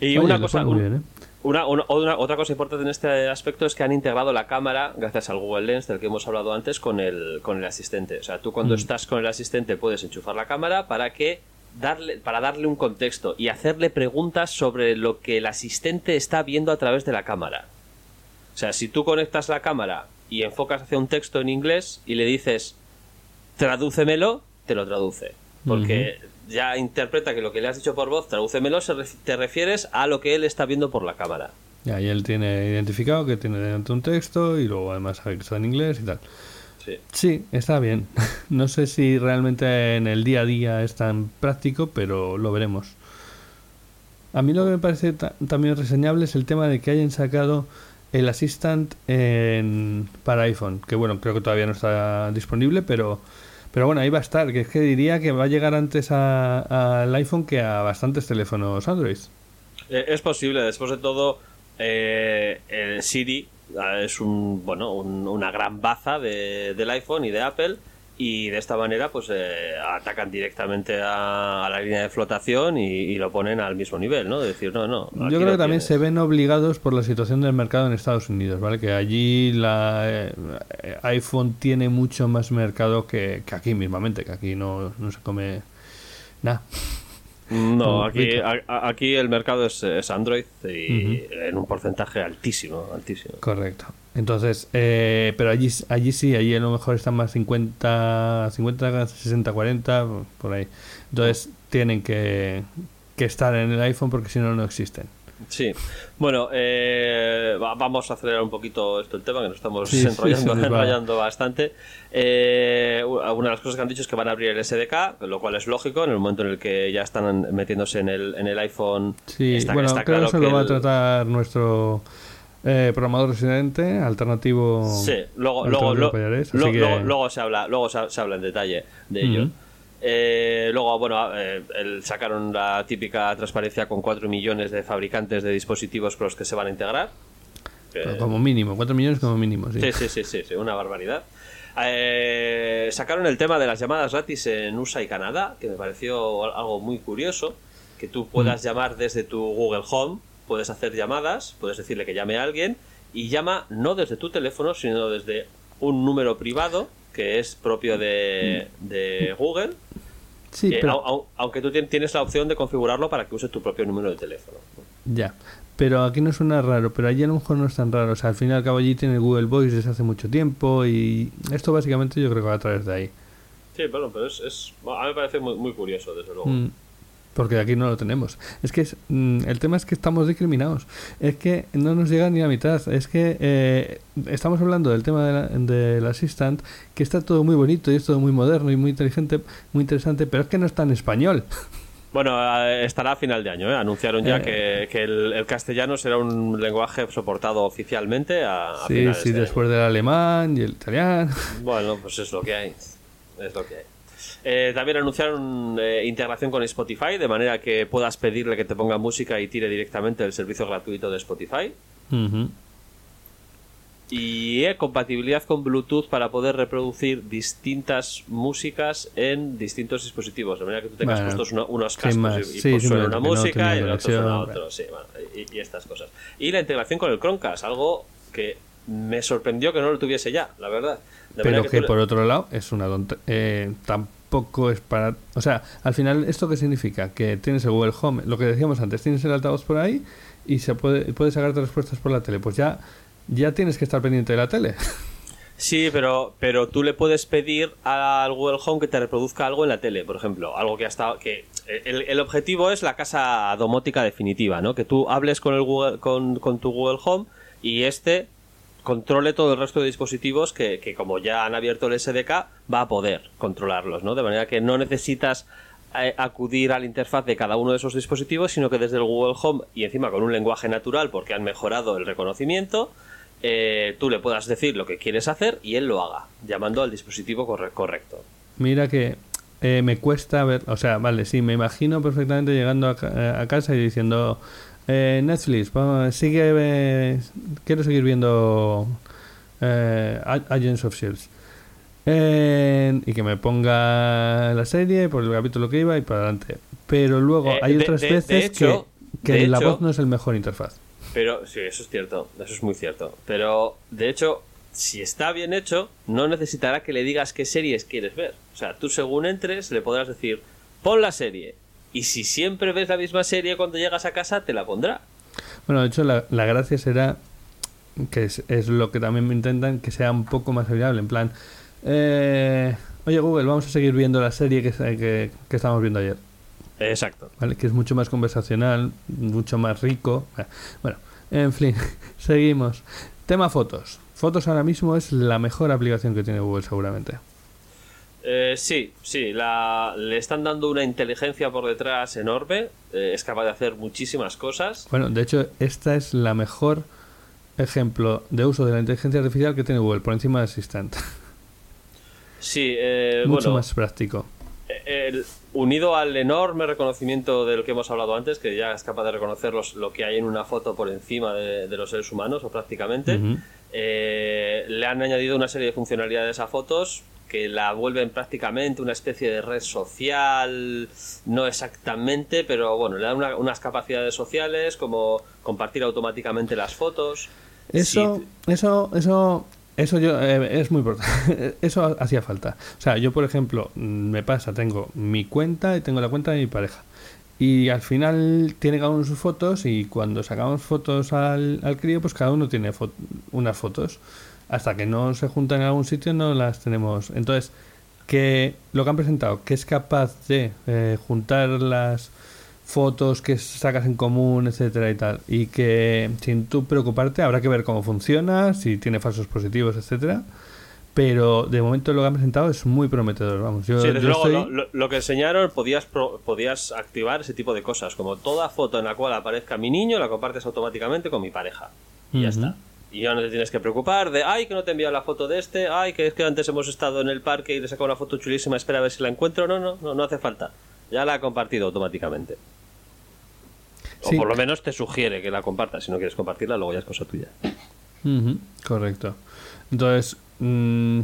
Y Oye, una cosa, muy bien, ¿eh? Una, una- una- otra cosa importante en este aspecto es que han integrado la cámara, gracias al Google Lens del que hemos hablado antes, con el, con el asistente. O sea, tú Mm. cuando estás con el asistente puedes enchufar la cámara para que darle, para darle un contexto y hacerle preguntas sobre lo que el asistente está viendo a través de la cámara. O sea, si tú conectas la cámara y enfocas hacia un texto en inglés y le dices tradúcemelo, te lo traduce. Porque ya interpreta que lo que le has dicho por voz, tradúcemelo, te refieres a lo que él está viendo por la cámara. Ya, y él tiene identificado que tiene delante un texto y luego además sabe que está en inglés y tal. Sí. Sí, está bien. No sé si realmente en el día a día es tan práctico, pero lo veremos. A mí lo que me parece ta- también reseñable es el tema de que hayan sacado el Assistant en, para iPhone, que bueno, creo que todavía no está disponible, pero, pero bueno, ahí va a estar, que es que diría que va a llegar antes al iPhone que a bastantes teléfonos Android. Eh, Es posible, después de todo, eh, el Siri eh, es un bueno un- una gran baza de- del iPhone y de Apple y de esta manera pues eh, atacan directamente a, a la línea de flotación y, y lo ponen al mismo nivel, ¿no? De decir, no, no. Yo creo que también tienes. se ven obligados por la situación del mercado en Estados Unidos, ¿vale? Que allí la eh, iPhone tiene mucho más mercado que, que aquí mismamente, que aquí no, no se come nada. No, aquí, a- aquí el mercado es, es Android y en un porcentaje altísimo, altísimo. Correcto. Entonces, eh, pero allí, allí sí, allí a lo mejor están más 50, 50, 60, 40, por ahí. Entonces, tienen que, que estar en el iPhone porque si no, no existen. Sí, bueno, eh, va- vamos a acelerar un poquito esto el tema, que nos estamos Sí, enrollando, bastante. Eh, una de las cosas que han dicho es que van a abrir el SDK, lo cual es lógico en el momento en el que ya están metiéndose en el, en el iPhone. Sí, está- bueno, está creo que claro eso lo va a tratar nuestro eh, programador residente, alternativo. Sí, luego, luego, lo- que- luego, luego se habla, luego se, se habla en detalle de ello. Eh, luego, bueno, eh, el- sacaron la típica transparencia con 4 millones de fabricantes de dispositivos con los que se van a integrar. Pero Eh, Como mínimo, 4 millones como mínimo, sí. Sí, sí, sí, sí, sí, una barbaridad. Sacaron el tema de las llamadas gratis en USA y Canadá, que me pareció algo muy curioso, que tú puedas llamar desde tu Google Home, puedes hacer llamadas, puedes decirle que llame a alguien y llama no desde tu teléfono, sino desde un número privado que es propio de, de Google, Sí, que pero, au- au- aunque tú tien- tienes la opción de configurarlo para que uses tu propio número de teléfono. ya. Pero aquí no suena raro, pero allí a lo mejor no es tan raro. O sea, al fin y al cabo allí tiene Google Voice desde hace mucho tiempo y esto básicamente yo creo que va a través de ahí. Sí, pero, pero es, es- a mí me parece muy, muy curioso, desde luego. Mm, Porque aquí no lo tenemos. Es que es, mm, el tema es que estamos discriminados. Es que no nos llega ni la mitad. Es que eh, estamos hablando del tema de del Assistant, que está todo muy bonito y es todo muy moderno y muy inteligente, muy interesante, pero es que no está en español. Bueno, estará a final de año. ¿eh? Anunciaron ya Eh. que, que el, el castellano será un lenguaje soportado oficialmente a, a Sí, sí, de después del alemán y el italiano. Bueno, pues es lo que hay. Es lo que hay. Eh, también anunciaron eh, integración con Spotify, de manera que puedas pedirle que te ponga música y tire directamente el servicio gratuito de Spotify. Y eh, compatibilidad con Bluetooth para poder reproducir distintas músicas en distintos dispositivos. De manera que tú tengas Bueno, puestos uno- unos cascos y, y Sí, pues suena una no música y el otro suena otro. Sí, bueno, y, y estas cosas. Y la integración con el Chromecast, algo que me sorprendió que no lo tuviese ya, la verdad. Pero que por otro lado es una eh, tampoco es para o sea al final esto qué significa que tienes el Google Home lo que decíamos antes tienes el altavoz por ahí y se puede puedes sacarte respuestas por la tele pues ya ya tienes que estar pendiente de la tele Sí, pero, pero tú le puedes pedir al Google Home que te reproduzca algo en la tele, por ejemplo. Algo que ha estado. Que el, el objetivo es la casa domótica definitiva, ¿no? Que tú hables con, el Google, con, con tu Google Home y este controle todo el resto de dispositivos que, que como ya han abierto el SDK, va a poder controlarlos, ¿no? De manera que no necesitas eh, acudir a la interfaz de cada uno de esos dispositivos, sino que desde el Google Home y encima con un lenguaje natural porque han mejorado el reconocimiento, eh, tú le puedas decir lo que quieres hacer y él lo haga, llamando al dispositivo corre- correcto. Mira que eh, me cuesta ver, o sea, vale, sí, me imagino perfectamente llegando a, ca- a casa y diciendo, eh, Netflix, vamos, sigue, eh, quiero seguir viendo eh, Agents of Shields. Eh, y que me ponga la serie por el capítulo que iba y para adelante. Pero luego Eh, hay de- otras de- de veces hecho- que, la hecho- voz no es el mejor interfaz. Pero sí, eso es cierto, eso es muy cierto. Pero de hecho, si está bien hecho, no necesitará que le digas qué series quieres ver. O sea, tú según entres le podrás decir, pon la serie. Y si siempre ves la misma serie cuando llegas a casa, te la pondrá. Bueno, de hecho, la, la gracia será que es, es lo que también me intentan que sea un poco más amigable. En plan, eh, oye Google, vamos a seguir viendo la serie que, que, que estábamos viendo ayer. Exacto. ¿vale? Que es mucho más conversacional, mucho más rico. Bueno, en fin, seguimos. Tema fotos. Fotos ahora mismo es la mejor aplicación que tiene Google, seguramente. Eh, sí, sí, la, le están dando una inteligencia por detrás enorme. eh, es capaz de hacer muchísimas cosas. Bueno, de hecho, esta es la mejor ejemplo de uso de la inteligencia artificial que tiene Google, por encima de Assistant. Sí, eh, mucho bueno, más práctico. el- unido al enorme reconocimiento del que hemos hablado antes, que ya es capaz de reconocer los- lo que hay en una foto por encima de, de los seres humanos, o prácticamente, eh, le han añadido una serie de funcionalidades a fotos que la vuelven prácticamente una especie de red social, no exactamente, pero bueno, le dan una- unas capacidades sociales como compartir automáticamente las fotos. Eso, Sí, eso, eso, eso yo eh, es muy importante. Eso hacía falta. O sea, yo por ejemplo me pasa, tengo mi cuenta y tengo la cuenta de mi pareja. Y al final tiene cada uno sus fotos y cuando sacamos fotos al, al crío, pues cada uno tiene fo- unas fotos. Hasta que no se juntan en algún sitio no las tenemos. Entonces, que lo que han presentado, que es capaz de eh, juntar las fotos que sacas en común, etcétera y tal, y que sin tú preocuparte habrá que ver cómo funciona, si tiene falsos positivos, etcétera. Pero de momento lo que han presentado es muy prometedor, vamos. Yo, Sí, desde yo luego, estoy- lo, que enseñaron podías, pro- podías activar ese tipo de cosas, como toda foto en la cual aparezca mi niño la compartes automáticamente con mi pareja. Y ya está. Y ya no te tienes que preocupar de, ay, que no te he enviado la foto de este, ay, que es que antes hemos estado en el parque y le he sacado una foto chulísima, espera a ver si la encuentro. No, no, no, no hace falta. Ya la ha compartido automáticamente. Sí. O por lo menos te sugiere que la compartas. Si no quieres compartirla, luego ya es cosa tuya. Correcto. Entonces, mm,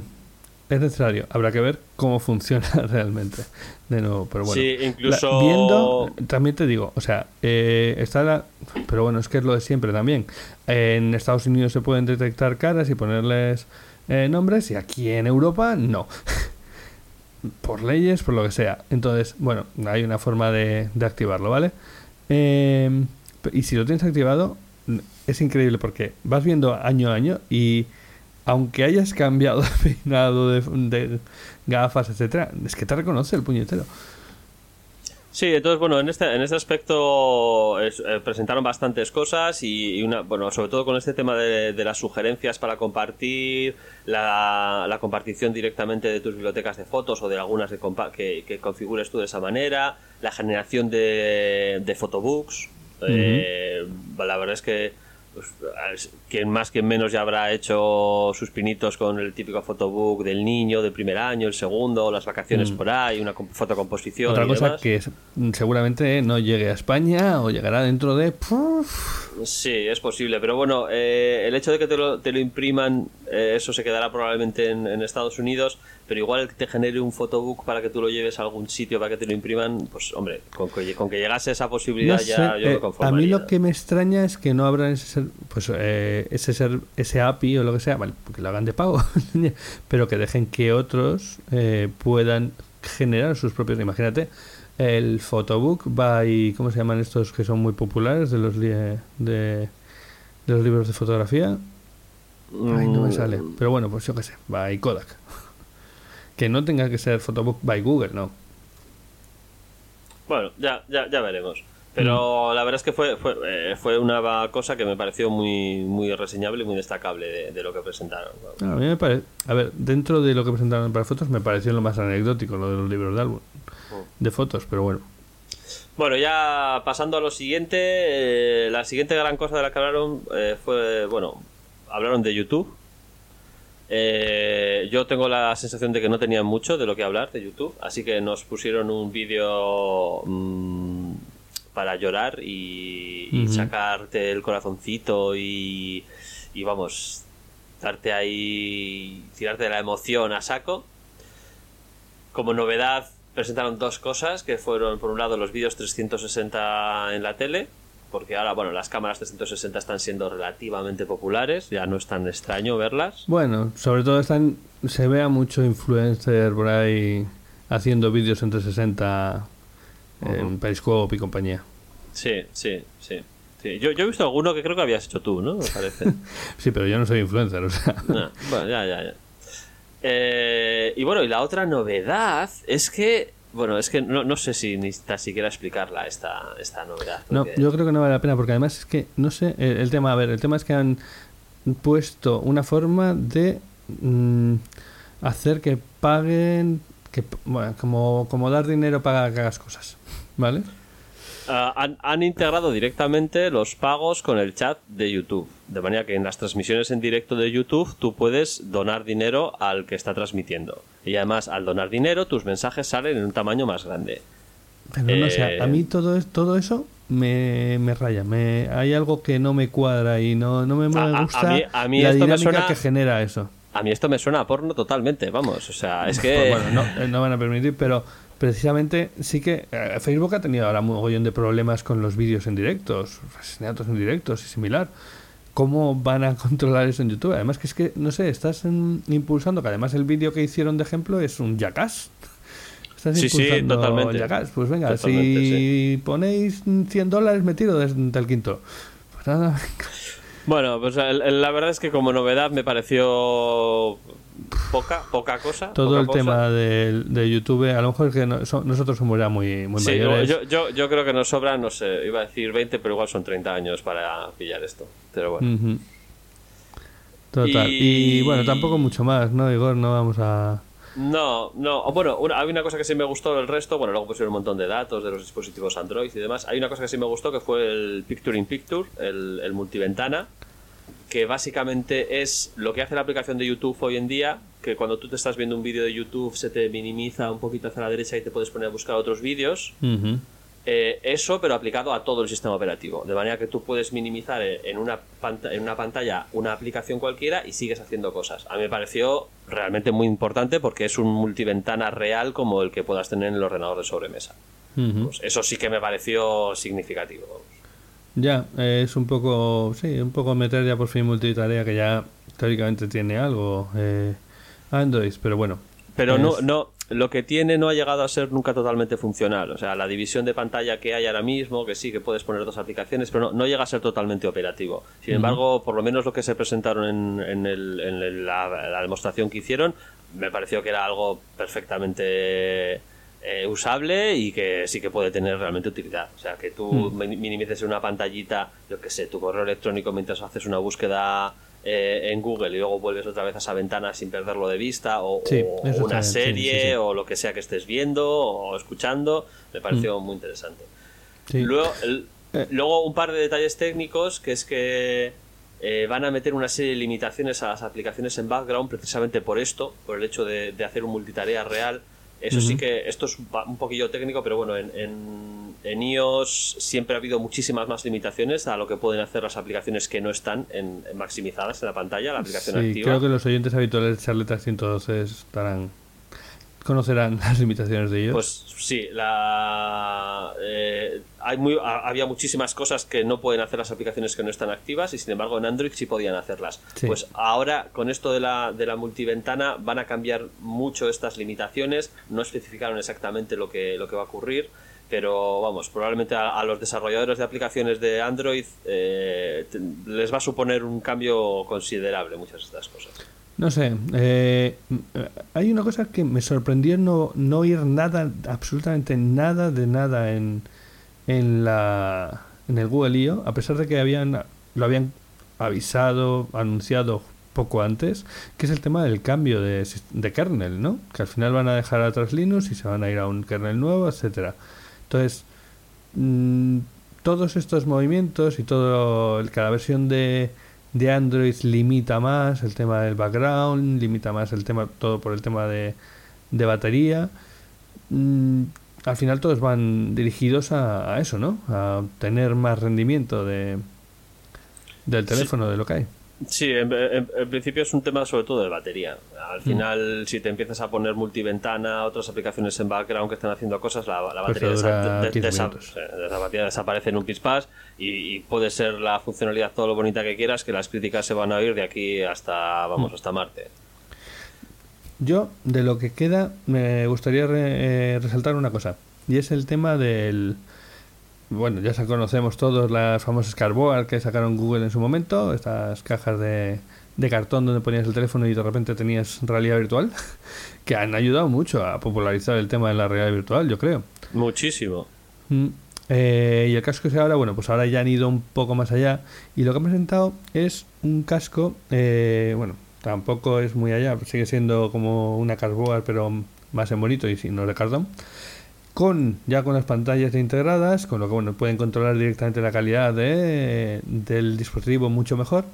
es necesario. Habrá que ver cómo funciona realmente. De nuevo, pero bueno. Sí, incluso- La- viendo, también te digo, o sea, eh, está la. Pero bueno, es que es lo de siempre también. En Estados Unidos se pueden detectar caras y ponerles eh, nombres, y aquí en Europa no. por leyes, por lo que sea. Entonces, bueno, hay una forma de, de activarlo, ¿vale? Eh, y si lo tienes activado, es increíble porque vas viendo año a año y aunque hayas cambiado de peinado, de, de gafas, etcétera, es que te reconoce el puñetero. Sí, entonces bueno, en este, en este aspecto es- eh, presentaron bastantes cosas y, y una, bueno, sobre todo con este tema de, de las sugerencias para compartir, la, la compartición directamente de tus bibliotecas de fotos o de algunas de compa- que, que configures tú de esa manera, la generación de, de photobooks. eh, la verdad es que pues, es- quien más quien menos ya habrá hecho sus pinitos con el típico photobook del niño del primer año, el segundo, las vacaciones por ahí, una com- fotocomposición. Otra y cosa demás. que es- seguramente no llegue a España o llegará dentro de... ¡puf! Sí, es posible, pero bueno, eh, el hecho de que te lo, te lo impriman, eh, eso se quedará probablemente en, en Estados Unidos, pero igual que te genere un photobook para que tú lo lleves a algún sitio para que te lo impriman, pues hombre, con que, con que llegase esa posibilidad No sé, ya yo eh, me a conformaría. mí lo que me extraña es que no abran ese, ser- pues, eh, ese, ser- ese API o lo que sea, vale, porque lo hagan de pago, pero que dejen que otros eh, puedan generar sus propios. Imagínate, el photobook by. ¿Cómo se llaman estos que son muy populares de los, li- de, de los libros de fotografía? Ay, no me Mm, sale. Pero bueno, pues yo qué sé, by Kodak. Que no tenga que ser photobook by Google, no. Bueno, ya, ya, ya veremos. Mm. Pero la verdad es que fue, fue, eh, fue una cosa que me pareció muy, muy reseñable y muy destacable de, de lo que presentaron. A mí me parece. A ver, dentro de lo que presentaron para fotos, me pareció lo más anecdótico, lo de los libros de álbum. Mm. de fotos, pero bueno. Bueno, ya pasando a lo siguiente, eh, la siguiente gran cosa de la que hablaron eh, fue, bueno, hablaron de YouTube. Eh, yo tengo la sensación de que no tenían mucho de lo que hablar de YouTube, así que nos pusieron un vídeo mm, para llorar y, y sacarte el corazoncito y, y vamos, darte ahí, tirarte de la emoción a saco. Como novedad presentaron dos cosas, que fueron por un lado los vídeos 360 en la tele, porque ahora, bueno, las cámaras 360 están siendo relativamente populares, ya no es tan extraño verlas. Bueno, sobre todo están, se ve a mucho influencer por ahí haciendo vídeos en 360 en Ujú. Periscope y compañía. Sí, sí, sí. sí. Yo, yo he visto alguno que creo que habías hecho tú, ¿no? Me parece. Sí, pero yo no soy influencer, o sea. No, bueno, ya, ya, ya. Eh, y bueno, y la otra novedad es que, bueno, es que no, no sé si ni tan siquiera explicarla esta, esta novedad. No, yo creo que no vale la pena porque además es que, no sé, el, el tema, a ver, el tema es que han puesto una forma de mm, hacer que paguen, que, bueno, como, como dar dinero para que hagas cosas, ¿vale? Ah, han, han integrado directamente los pagos con el chat de YouTube. De manera que en las transmisiones en directo de YouTube tú puedes donar dinero al que está transmitiendo. Y además, al donar dinero, tus mensajes salen en un tamaño más grande. Pero no sé, Eh, a mí todo, todo eso me, me raya. Me, hay algo que no me cuadra y no, no me, A- a- a gusta mí- a mí la esto me suena- que genera eso. A mí esto me suena a porno totalmente, vamos. O sea, es que. Pues bueno, no, eh, no van a permitir, pero precisamente sí que eh, Facebook ha tenido ahora un mogollón de problemas con los vídeos en directos, asesinatos en directos y similar. ¿Cómo van a controlar eso en YouTube? Además que es que, no sé, estás en- impulsando, que además el vídeo que hicieron de ejemplo es un jackass. Estás Sí, sí, impulsando totalmente. Jackass. Pues venga, Totalmente, si ponéis 100 dólares me tiro desde el quinto. Pues nada, Bueno, pues la verdad es que como novedad me pareció poca, poca cosa. todo poca el cosa. tema de, de YouTube, a lo mejor es que no- so- nosotros somos ya muy, muy Sí, mayores. yo, yo, yo creo que nos sobran, no sé, iba a decir 20, pero igual son 30 años para pillar esto. Pero bueno. Total. Y... Y- bueno, tampoco mucho más, ¿no, Igor? No vamos a... No, no. Bueno, una, hay una cosa que sí me gustó del resto. Bueno, luego pusieron un montón de datos de los dispositivos Android y demás. Hay una cosa que sí me gustó que fue el Picture in Picture, el, el multiventana, que básicamente es lo que hace la aplicación de YouTube hoy en día, que cuando tú te estás viendo un vídeo de YouTube se te minimiza un poquito hacia la derecha y te puedes poner a buscar otros vídeos. Eh, eso, pero aplicado a todo el sistema operativo. De manera que tú puedes minimizar en una, en una pantalla una aplicación cualquiera y sigues haciendo cosas. A mí me pareció realmente muy importante porque es un multiventana real como el que puedas tener en el ordenador de sobremesa. Pues eso sí que me pareció significativo. Ya, es un poco, sí, un poco meter ya por fin multitarea que ya teóricamente tiene algo eh, Android, pero bueno. Pero no, Es- no, lo que tiene no ha llegado a ser nunca totalmente funcional. O sea, la división de pantalla que hay ahora mismo, que sí que puedes poner dos aplicaciones, pero no, no llega a ser totalmente operativo. Sin embargo, por lo menos lo que se presentaron en, en el- en la demostración que hicieron, me pareció que era algo perfectamente eh, usable y que sí que puede tener realmente utilidad. O sea, que tú min- minimices en una pantallita, yo que sé, tu correo electrónico mientras haces una búsqueda eh, en Google y luego vuelves otra vez a esa ventana sin perderlo de vista, o, Sí, o eso una serie, sí, sí. o lo que sea que estés viendo o escuchando, me pareció muy interesante. Luego, el- Eh. luego un par de detalles técnicos, que es que eh, van a meter una serie de limitaciones a las aplicaciones en background precisamente por esto, por el hecho de, de hacer un multitarea real. Eso sí que, esto es un, poquillo técnico, pero bueno, en, en, en iOS siempre ha habido muchísimas más limitaciones a lo que pueden hacer las aplicaciones que no están en, en maximizadas en la pantalla, la aplicación Sí, activa. creo que los oyentes habituales de Charleta 112 estarán conocerán las limitaciones de ellos. Pues sí, la, eh, hay muy, ha- había muchísimas cosas que no pueden hacer las aplicaciones que no están activas y sin embargo en Android sí podían hacerlas. Sí. Pues ahora con esto de la, de la multiventana van a cambiar mucho estas limitaciones, no especificaron exactamente lo que, lo que va a ocurrir. Pero vamos, probablemente a, a los desarrolladores de aplicaciones de Android eh, les va a suponer un cambio considerable muchas de estas cosas. No sé, eh, hay una cosa que me sorprendió no, no oír nada, absolutamente nada de nada en, en, la, en el Google I.O., a pesar de que habían, lo habían avisado, anunciado poco antes, que es el tema del cambio de, de kernel, ¿no? Que al final van a dejar atrás Linux y se van a ir a un kernel nuevo, etcétera. Entonces, mm, todos estos movimientos y todo el- cada versión de, de Android limita más el tema del background, limita más el tema, todo por el tema de, de batería. Mm, al final todos van dirigidos a, a eso, ¿no? A obtener más rendimiento de del teléfono, de lo que hay. Sí, en, en- en principio es un tema sobre todo de batería. Mm. Al final, si te empiezas a poner multiventana, otras aplicaciones en background que están haciendo cosas, la, la Pues batería, te dura desa- de- 15 desa- minutos. eh, la batería desaparece en un pispás y, y puede ser la funcionalidad todo lo bonita que quieras, que las críticas se van a oír de aquí hasta, Mm. vamos, hasta Marte. Yo, de lo que queda, me gustaría re- eh, resaltar una cosa. Y es el tema del... Bueno, ya conocemos todos las famosas Cardboard que sacaron Google en su momento. Estas cajas de, de cartón donde ponías el teléfono y de repente tenías realidad virtual. Que han ayudado mucho a popularizar el tema de la realidad virtual, yo creo. Muchísimo. Mm, eh, y el casco que ahora, bueno, pues ahora ya han ido un poco más allá. Y lo que han presentado es un casco, eh, bueno, tampoco es muy allá, sigue siendo como una cardboard, pero más en bonito y sin no de cartón. Con, ya con las pantallas integradas, con lo que bueno, pueden controlar directamente la calidad de- del dispositivo mucho mejor.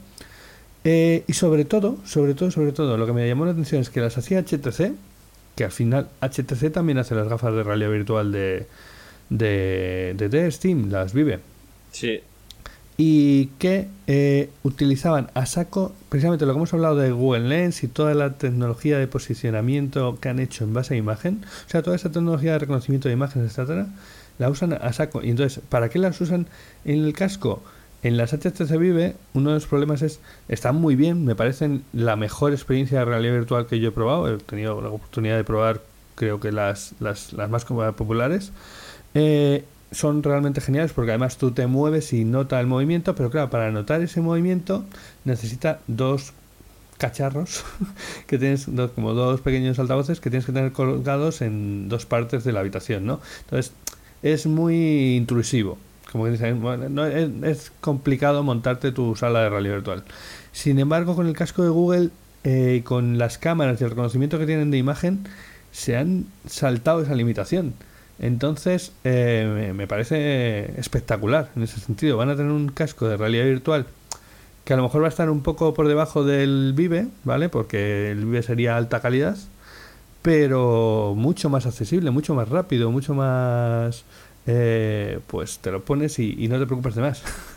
Eh, y sobre todo, sobre todo, sobre todo, lo que me llamó la atención es que las hacía HTC, que al final HTC también hace las gafas de realidad virtual de, de, de, de Steam, las Vive, Sí, y que eh, utilizaban a saco precisamente lo que hemos hablado de Google Lens y toda la tecnología de posicionamiento que han hecho en base a imagen, o sea, toda esa tecnología de reconocimiento de imágenes, etcétera, la usan a saco. Y entonces, ¿para qué las usan en el casco? En las HTC Vive, uno de los problemas es, están muy bien, me parecen la mejor experiencia de realidad virtual que yo he probado, he tenido la oportunidad de probar creo que las, las, las más populares, eh, son realmente geniales porque además tú te mueves y nota el movimiento, pero claro, para notar ese movimiento necesita dos cacharros que tienes dos, como dos pequeños altavoces que tienes que tener colgados en dos partes de la habitación, ¿no? Entonces es muy intrusivo. Como dicen, bueno, no, es, es complicado montarte tu sala de realidad virtual. Sin embargo, con el casco de Google eh, con las cámaras y el reconocimiento que tienen de imagen, se han saltado esa limitación. Entonces, eh, me- parece espectacular en ese sentido. Van a tener un casco de realidad virtual que a lo mejor va a estar un poco por debajo del Vive, ¿vale? Porque el Vive sería alta calidad, pero mucho más accesible, mucho más rápido, mucho más... eh, pues te lo pones y, y no te preocupas de más.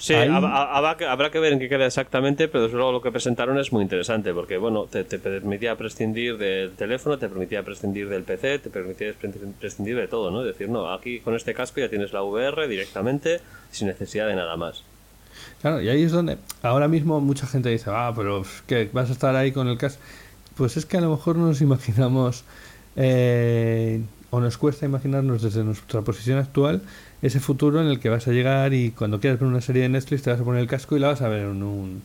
Sí, Ahí- hab- hab- habrá que, habrá que ver en qué queda exactamente, pero desde luego lo que presentaron es muy interesante, porque bueno, te, te permitía prescindir del teléfono, te permitía prescindir del PC, te permitía pre- prescindir de todo, ¿no? Es decir, no, aquí con este casco ya tienes la VR directamente, sin necesidad de nada más. Claro, y ahí es donde ahora mismo mucha gente dice, ah, pero que vas a estar ahí con el casco. Pues es que a lo mejor no nos imaginamos, eh, o nos cuesta imaginarnos desde nuestra posición actual, ese futuro en el que vas a llegar y cuando quieras ver una serie de Netflix te vas a poner el casco y la vas a ver en un,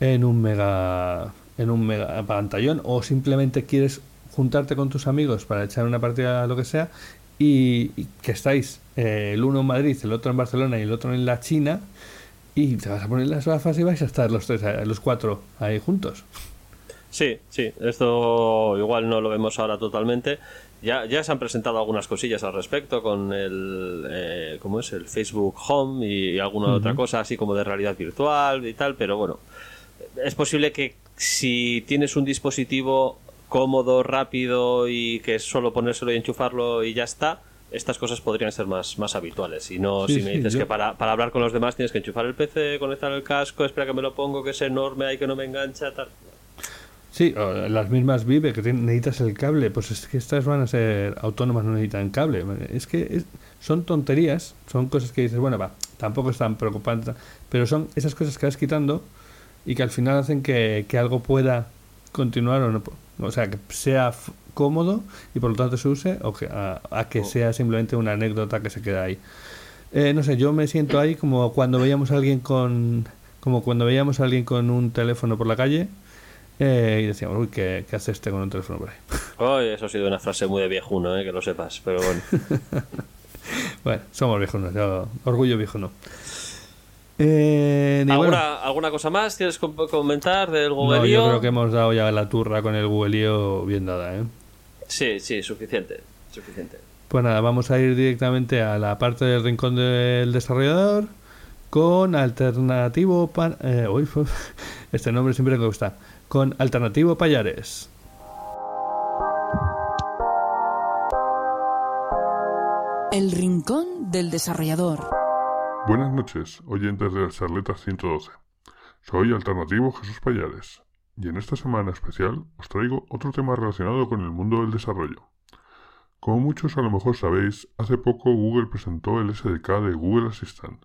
en un mega en un mega pantallón o simplemente quieres juntarte con tus amigos para echar una partida lo que sea y, que estáis eh, el uno en Madrid, el otro en Barcelona y el otro en la China y te vas a poner las gafas y vais a estar los tres, eh, los cuatro ahí juntos. Sí, sí, esto igual no lo vemos ahora totalmente. Ya, ya se han presentado algunas cosillas al respecto con el, eh, ¿cómo es? El Facebook Home y alguna otra cosa así como de realidad virtual y tal, pero bueno, es posible que si tienes un dispositivo cómodo, rápido y que es solo ponérselo y enchufarlo y ya está, estas cosas podrían ser más, más habituales. Y no Sí, si me sí, dices yo- que para, para hablar con los demás tienes que enchufar el PC, conectar el casco, espera que me lo pongo, que es enorme, hay que no me engancha, tal. Sí, las mismas Vive que necesitas el cable, pues es que estas van a ser autónomas, no necesitan cable. Es que es- son tonterías, son cosas que dices, bueno, va, tampoco es tan preocupante, pero son esas cosas que vas quitando y que al final hacen que, que algo pueda continuar o no. O sea, que sea cómodo y por lo tanto se use o que, a, a que Oh. sea simplemente una anécdota que se queda ahí. Eh, no sé, yo me siento ahí como cuando veíamos a alguien con como cuando veíamos a alguien con un teléfono por la calle eh, y decíamos, uy, ¿qué, ¿qué hace este con un teléfono por ahí? Ay, eso ha sido una frase muy de viejuno, eh, que lo sepas, pero bueno. Bueno, somos viejunos, yo, orgullo viejuno. Eh, bueno, ¿Alguna, ¿Alguna cosa más quieres com- comentar del no, Google yo creo que hemos dado ya la turra con el Google bien dada, ¿eh? Sí, sí, suficiente. Suficiente. Pues nada, vamos a ir directamente a la parte del rincón del desarrollador con alternativo pa- eh, uy, este nombre siempre me gusta con alternativo payares El rincón del desarrollador. Buenas noches, oyentes de las charletas 112. Soy Alternativo Jesús Payares, y en esta semana especial os traigo otro tema relacionado con el mundo del desarrollo. Como muchos a lo mejor sabéis, hace poco Google presentó el SDK de Google Assistant.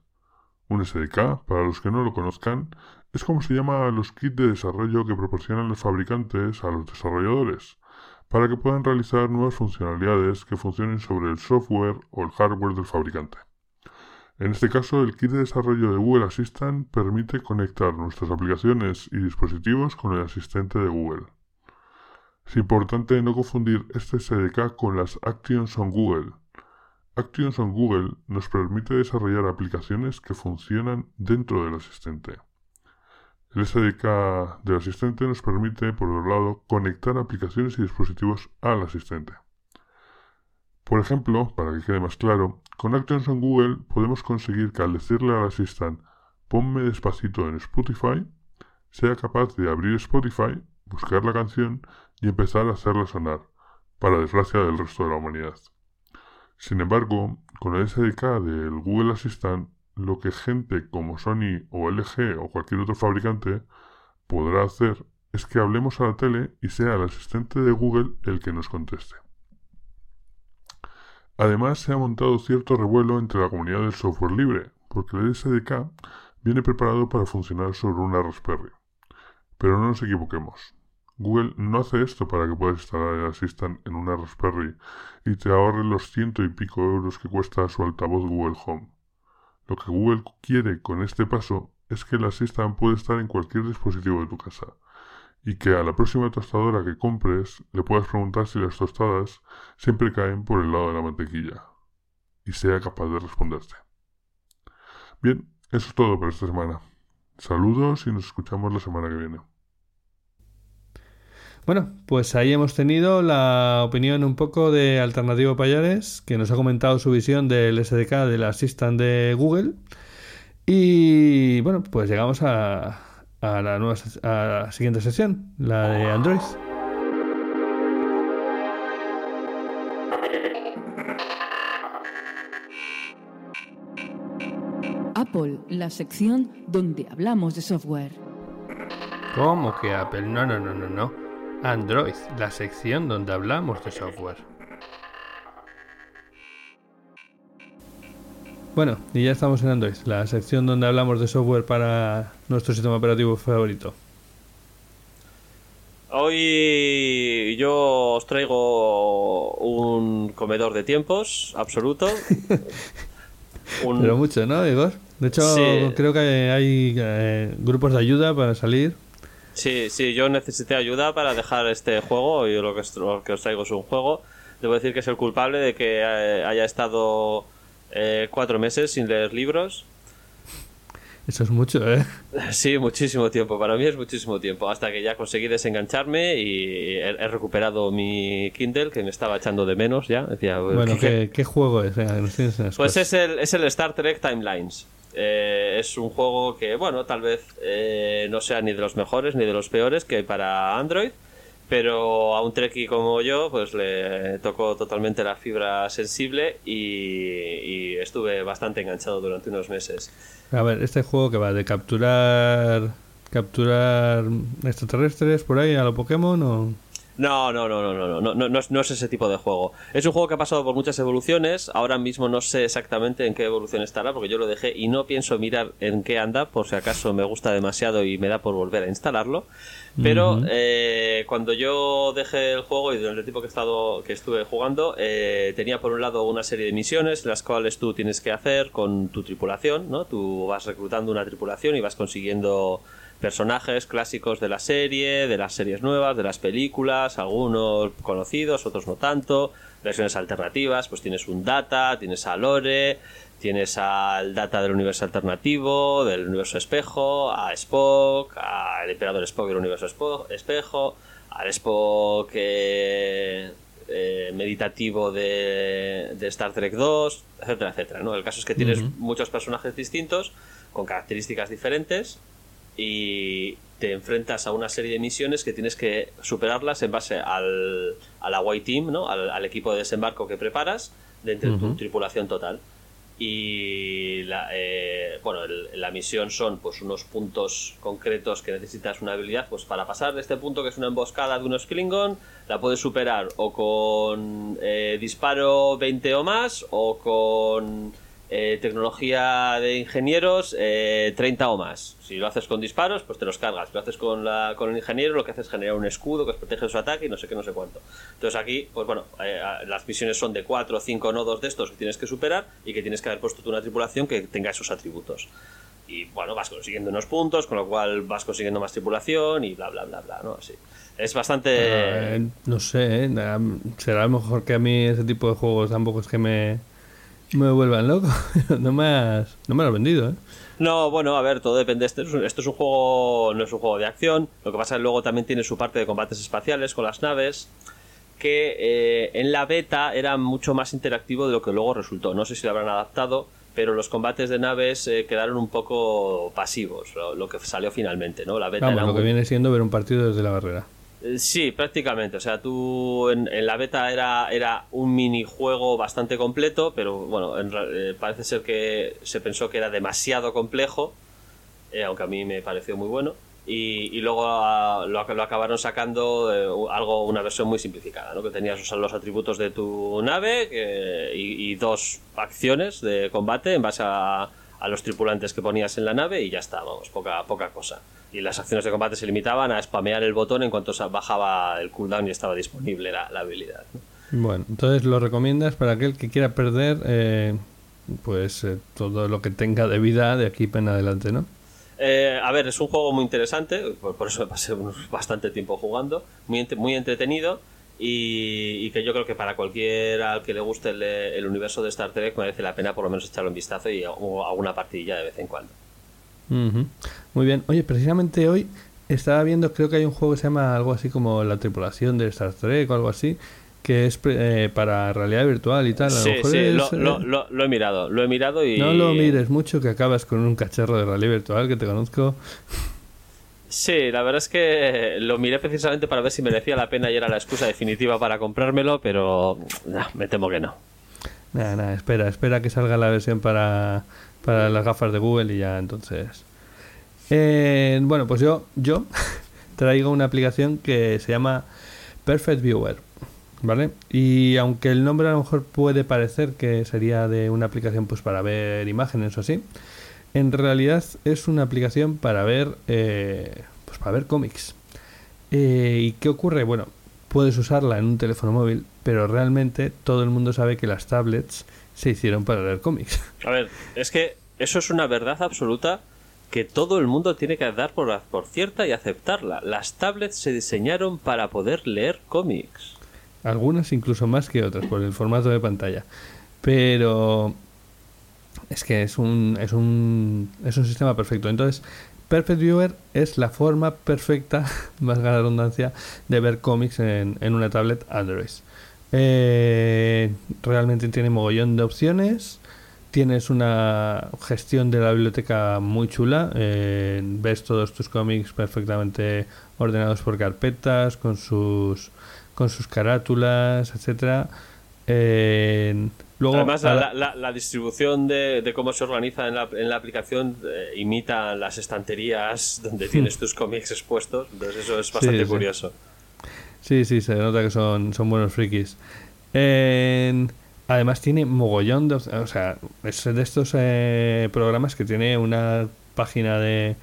Un SDK, para los que no lo conozcan, es como se llama los kits de desarrollo que proporcionan los fabricantes a los desarrolladores, para que puedan realizar nuevas funcionalidades que funcionen sobre el software o el hardware del fabricante. En este caso, el kit de desarrollo de Google Assistant permite conectar nuestras aplicaciones y dispositivos con el asistente de Google. Es importante no confundir este SDK con las Actions on Google. Actions on Google nos permite desarrollar aplicaciones que funcionan dentro del asistente. El SDK del asistente nos permite, por otro lado, conectar aplicaciones y dispositivos al asistente. Por ejemplo, para que quede más claro, con Actions on Google podemos conseguir que al decirle al asistente ponme despacito en Spotify, sea capaz de abrir Spotify, buscar la canción y empezar a hacerla sonar, para desgracia del resto de la humanidad. Sin embargo, con el SDK del Google Assistant, lo que gente como Sony o LG o cualquier otro fabricante podrá hacer es que hablemos a la tele y sea el asistente de Google el que nos conteste. Además, se ha montado cierto revuelo entre la comunidad del software libre, porque el SDK viene preparado para funcionar sobre una Raspberry. Pero no nos equivoquemos. Google no hace esto para que puedas instalar el Assistant en una Raspberry y te ahorre los ciento y pico euros que cuesta su altavoz Google Home. Lo que Google quiere con este paso es que el Assistant puede estar en cualquier dispositivo de tu casa y que a la próxima tostadora que compres le puedas preguntar si las tostadas siempre caen por el lado de la mantequilla y sea capaz de responderte. Bien, eso es todo por esta semana. Saludos y nos escuchamos la semana que viene. Bueno, pues ahí hemos tenido la opinión un poco de Alternativo Payares, que nos ha comentado su visión del SDK del Assistant de Google. Y bueno, pues llegamos a, a la, nueva, a la siguiente sesión, la de Android. Apple, la sección donde hablamos de software. ¿Cómo que Apple? No, no, no, no, no. Android, la sección donde hablamos de software. Bueno, y ya estamos en Android, la sección donde hablamos de software para nuestro sistema operativo favorito. Hoy yo os traigo un comedor de tiempos absoluto. Un- Pero mucho, ¿no, Igor? De hecho, Sí. creo que hay eh, grupos de ayuda para salir. Sí, sí, yo necesité ayuda para dejar este juego y lo que, os- lo que os traigo es un juego. Debo decir que es el culpable de que eh, haya estado eh, cuatro meses sin leer libros. Eso es mucho, ¿eh? Sí, muchísimo tiempo. Para mí es muchísimo tiempo. Hasta que ya conseguí desengancharme y he, he recuperado mi Kindle que me estaba echando de menos ya. Decía, Bueno, ¿qué- ¿qué, qué juego es? Pues es el, es el Star Trek Timelines. Eh, es un juego que, bueno, tal vez eh, no sea ni de los mejores ni de los peores que hay para Android, pero a un Trekkie como yo, pues le tocó totalmente la fibra sensible y, y estuve bastante enganchado durante unos meses. A ver, este juego que va de capturar capturar extraterrestres por ahí a lo Pokémon o no, no, no, no, no, no, no, no, es, no es ese tipo de juego. Es un juego que ha pasado por muchas evoluciones. Ahora mismo no sé exactamente en qué evolución estará, porque yo lo dejé y no pienso mirar en qué anda, por si acaso me gusta demasiado y me da por volver a instalarlo. Pero eh, cuando yo dejé el juego y durante el tiempo que, he estado, que estuve jugando, eh, tenía por un lado una serie de misiones, las cuales tú tienes que hacer con tu tripulación, ¿no? Tú vas reclutando una tripulación y vas consiguiendo personajes clásicos de la serie, de las series nuevas, de las películas, algunos conocidos, otros no tanto, versiones alternativas, pues tienes un data, tienes a Lore, tienes al data del universo alternativo, del universo espejo, a Spock, al emperador Spock del universo espejo, al Spock eh, eh, meditativo de, de Star Trek 2, etcétera, etcétera. ¿no? El caso es que tienes muchos personajes distintos, con características diferentes, y te enfrentas a una serie de misiones que tienes que superarlas en base al, a la White Team, ¿no? al, al equipo de desembarco que preparas de entre tu tripulación total. Y la, eh, bueno, el- la misión son pues unos puntos concretos que necesitas una habilidad pues para pasar de este punto que es una emboscada de unos Klingon, la puedes superar o con eh, disparo 20 o más o con eh, tecnología de ingenieros eh, 30 o más. Si lo haces con disparos, pues te los cargas. Si lo haces con, la, con el ingeniero, lo que haces es generar un escudo que protege su ataque y no sé qué, no sé cuánto. Entonces aquí, pues bueno, eh, las misiones son de 4 o 5 nodos de estos que tienes que superar y que tienes que haber puesto tú una tripulación que tenga esos atributos. Y bueno, vas consiguiendo unos puntos, con lo cual vas consiguiendo más tripulación y bla, bla, bla, bla, ¿no? Así. Es bastante... Eh, no sé, eh, será mejor que a mí ese tipo de juegos tampoco es que me, me vuelvan loco. no, me has, no me lo has vendido, ¿eh? No, bueno, a ver, todo depende. Esto es, un, esto es un juego, no es un juego de acción. Lo que pasa es que luego también tiene su parte de combates espaciales con las naves, que eh, en la beta era mucho más interactivo de lo que luego resultó. No sé si lo habrán adaptado, pero los combates de naves eh, quedaron un poco pasivos, lo, lo que salió finalmente, ¿no? La beta Vamos, era lo que viene siendo ver un partido desde la barrera. Eh, Sí, prácticamente. O sea, tú en, la beta era, era un minijuego bastante completo, pero bueno, en eh, parece ser que se pensó que era demasiado complejo, eh, aunque a mí me pareció muy bueno. Y, y luego ah, lo, ac- lo acabaron sacando eh, algo, una versión muy simplificada, ¿no? que tenías los, los atributos de tu nave y, y dos acciones de combate en base a, a los tripulantes que ponías en la nave y ya está, vamos, poca, poca cosa. Y las acciones de combate se limitaban a spamear el botón en cuanto bajaba el cooldown y estaba disponible la, la habilidad. ¿no? Bueno, entonces lo recomiendas para aquel que quiera perder eh, pues eh, todo lo que tenga de vida de aquí en adelante, ¿no? Eh, a ver, es un juego muy interesante, por, por eso me pasé bastante tiempo jugando, muy, muy entretenido y, y que yo creo que para cualquiera al que le guste el, el universo de Star Trek merece la pena por lo menos echarle un vistazo y alguna partidilla de vez en cuando. Muy bien. Oye, precisamente hoy estaba viendo, creo que hay un juego que se llama algo así como La tripulación de Star Trek o algo así, que es eh, para realidad virtual y tal. A lo Sí, mejor sí, es, lo, eh, lo- lo- lo he mirado, lo he mirado y... No lo mires mucho que acabas con un cacharro de realidad virtual que te conozco. Sí, la verdad es que lo miré precisamente para ver si merecía la pena y era la excusa definitiva para comprármelo, pero nah, me temo que no. Nada, espera, espera que salga la versión para, para las gafas de Google y ya entonces. Eh, bueno, pues yo, yo traigo una aplicación que se llama Perfect Viewer, ¿vale? Y aunque el nombre a lo mejor puede parecer que sería de una aplicación pues para ver imágenes o así, en realidad es una aplicación para ver, eh, pues para ver cómics. Eh, ¿Y qué ocurre? Bueno, puedes usarla en un teléfono móvil, pero realmente todo el mundo sabe que las tablets se hicieron para leer cómics. A ver, es que eso es una verdad absoluta que todo el mundo tiene que dar por, por cierta y aceptarla. Las tablets se diseñaron para poder leer cómics. Algunas incluso más que otras por el formato de pantalla. Pero es que es un, es un, es un sistema perfecto. Entonces, Perfect Viewer es la forma perfecta, más la redundancia, de ver cómics en, en una tablet Android. Eh, realmente tiene mogollón de opciones. Tienes una gestión de la biblioteca muy chula. eh, ves todos tus cómics perfectamente ordenados por carpetas, con sus con sus carátulas, etcétera. Eh, luego, Además, la, la- la- la distribución de, de cómo se organiza en la, en la aplicación eh, imita las estanterías donde tienes tus cómics expuestos. Entonces, eso es bastante sí. curioso. Sí, sí, se nota que son, son buenos frikis. En- además tiene mogollón de... O sea, es de estos eh, programas que tiene una página de,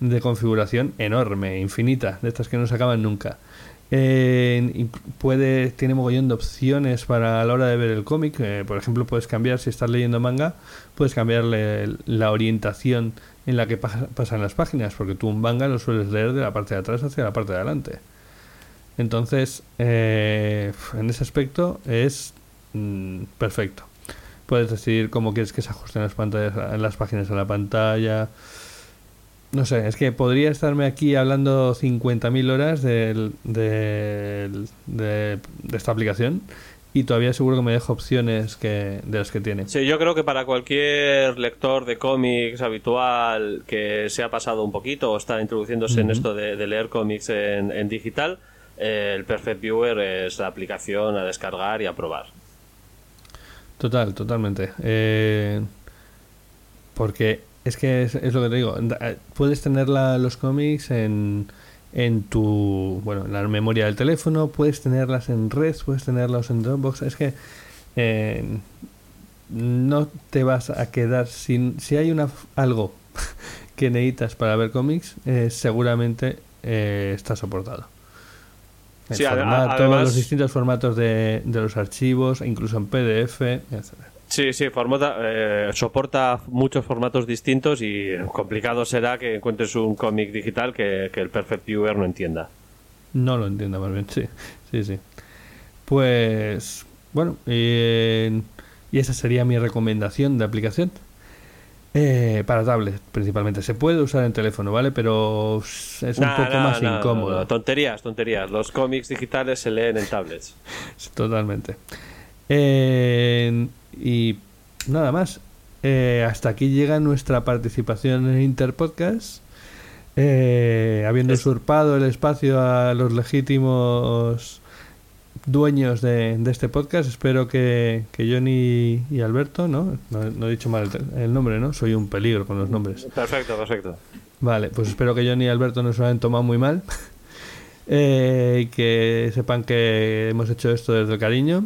de configuración enorme, infinita, de estas que no se acaban nunca. Y puede, tiene mogollón de opciones para a la hora de ver el cómic. eh, por ejemplo, puedes cambiar, si estás leyendo manga, puedes cambiarle la orientación en la que pa- pasan las páginas, porque tú un manga lo sueles leer de la parte de atrás hacia la parte de adelante. Entonces, eh, en ese aspecto es mm, perfecto. Puedes decidir cómo quieres que se ajusten las pantallas, las páginas a la pantalla. No sé, es que podría estarme aquí hablando 50.000 horas del- de, de esta aplicación y todavía seguro que me dejo opciones que, de las que tiene. Sí, yo creo que para cualquier lector de cómics habitual que se ha pasado un poquito o está introduciéndose en esto de, de leer cómics en, en digital, eh, el Perfect Viewer es la aplicación a descargar y a probar. Total, totalmente. Eh, porque es que es, es lo que te digo. eh, Puedes tener la- los cómics en, en tu. Bueno, en la memoria del teléfono, puedes tenerlas en red, puedes tenerlos en Dropbox. Es que. eh, no te vas a quedar sin. Si hay una algo que necesitas para ver cómics, eh, seguramente eh, está soportado. El Sí, formato, además- los distintos formatos de, de los archivos, incluso en PDF, etc. Sí, sí, formata- eh, soporta muchos formatos distintos y complicado será que encuentres un cómic digital que, que el Perfect Viewer no entienda. No lo entiendo más bien, sí, sí, sí. Pues, bueno, eh, y esa sería mi recomendación de aplicación. Eh, para tablet, principalmente. Se puede usar en teléfono, ¿vale? Pero es un Nah, poco nah, más nah, incómodo. tonterías, tonterías. Los cómics digitales se leen en tablets. Totalmente. Eh, y nada más. Eh, hasta aquí llega nuestra participación en Interpodcast. Eh, habiendo Es- usurpado el espacio a los legítimos dueños de, de este podcast, espero que, que Johnny y Alberto, ¿no? ¿no? no he dicho mal el, nombre, ¿no? Soy un peligro con los nombres. Perfecto, perfecto. Vale, pues espero que Johnny y Alberto no se lo hayan tomado muy mal. Eh, y que sepan que hemos hecho esto desde el cariño.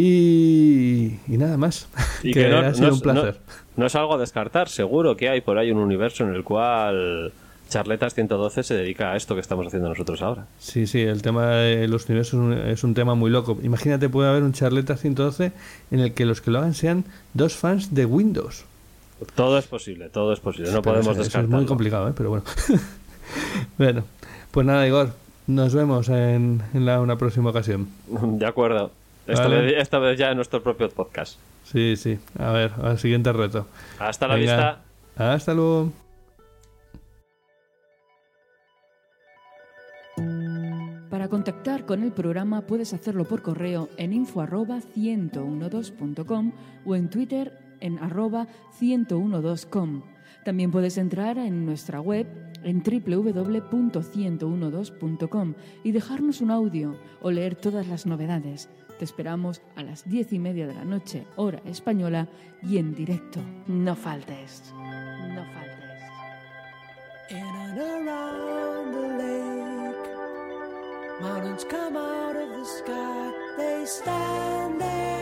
Y, y nada más. Y que que no, ha sido no un es- placer. No, no es algo a descartar, seguro que hay por ahí un universo en el cual Charletas 112 se dedica a esto que estamos haciendo nosotros ahora. Sí, sí, el tema de los universos es un, tema muy loco. Imagínate, puede haber un Charleta 112 en el que los que lo hagan sean dos fans de Windows. Todo es posible, todo es posible, no podemos descartarlo. Es muy complicado, ¿eh? pero bueno. bueno, pues nada, Igor. Nos vemos en, en la, una próxima ocasión. De acuerdo. Esta, Vale. vez, esta vez ya en nuestro propio podcast. Sí, sí. A ver, al siguiente reto. Hasta la Venga. vista. Hasta luego. Para contactar con el programa puedes hacerlo por correo en info@1012.com o en Twitter en arroba 1012com. También puedes entrar en nuestra web en www.1012.com y dejarnos un audio o leer todas las novedades. Te esperamos a las diez y media de la noche, hora española, y en directo. No faltes. No faltes. They stand there.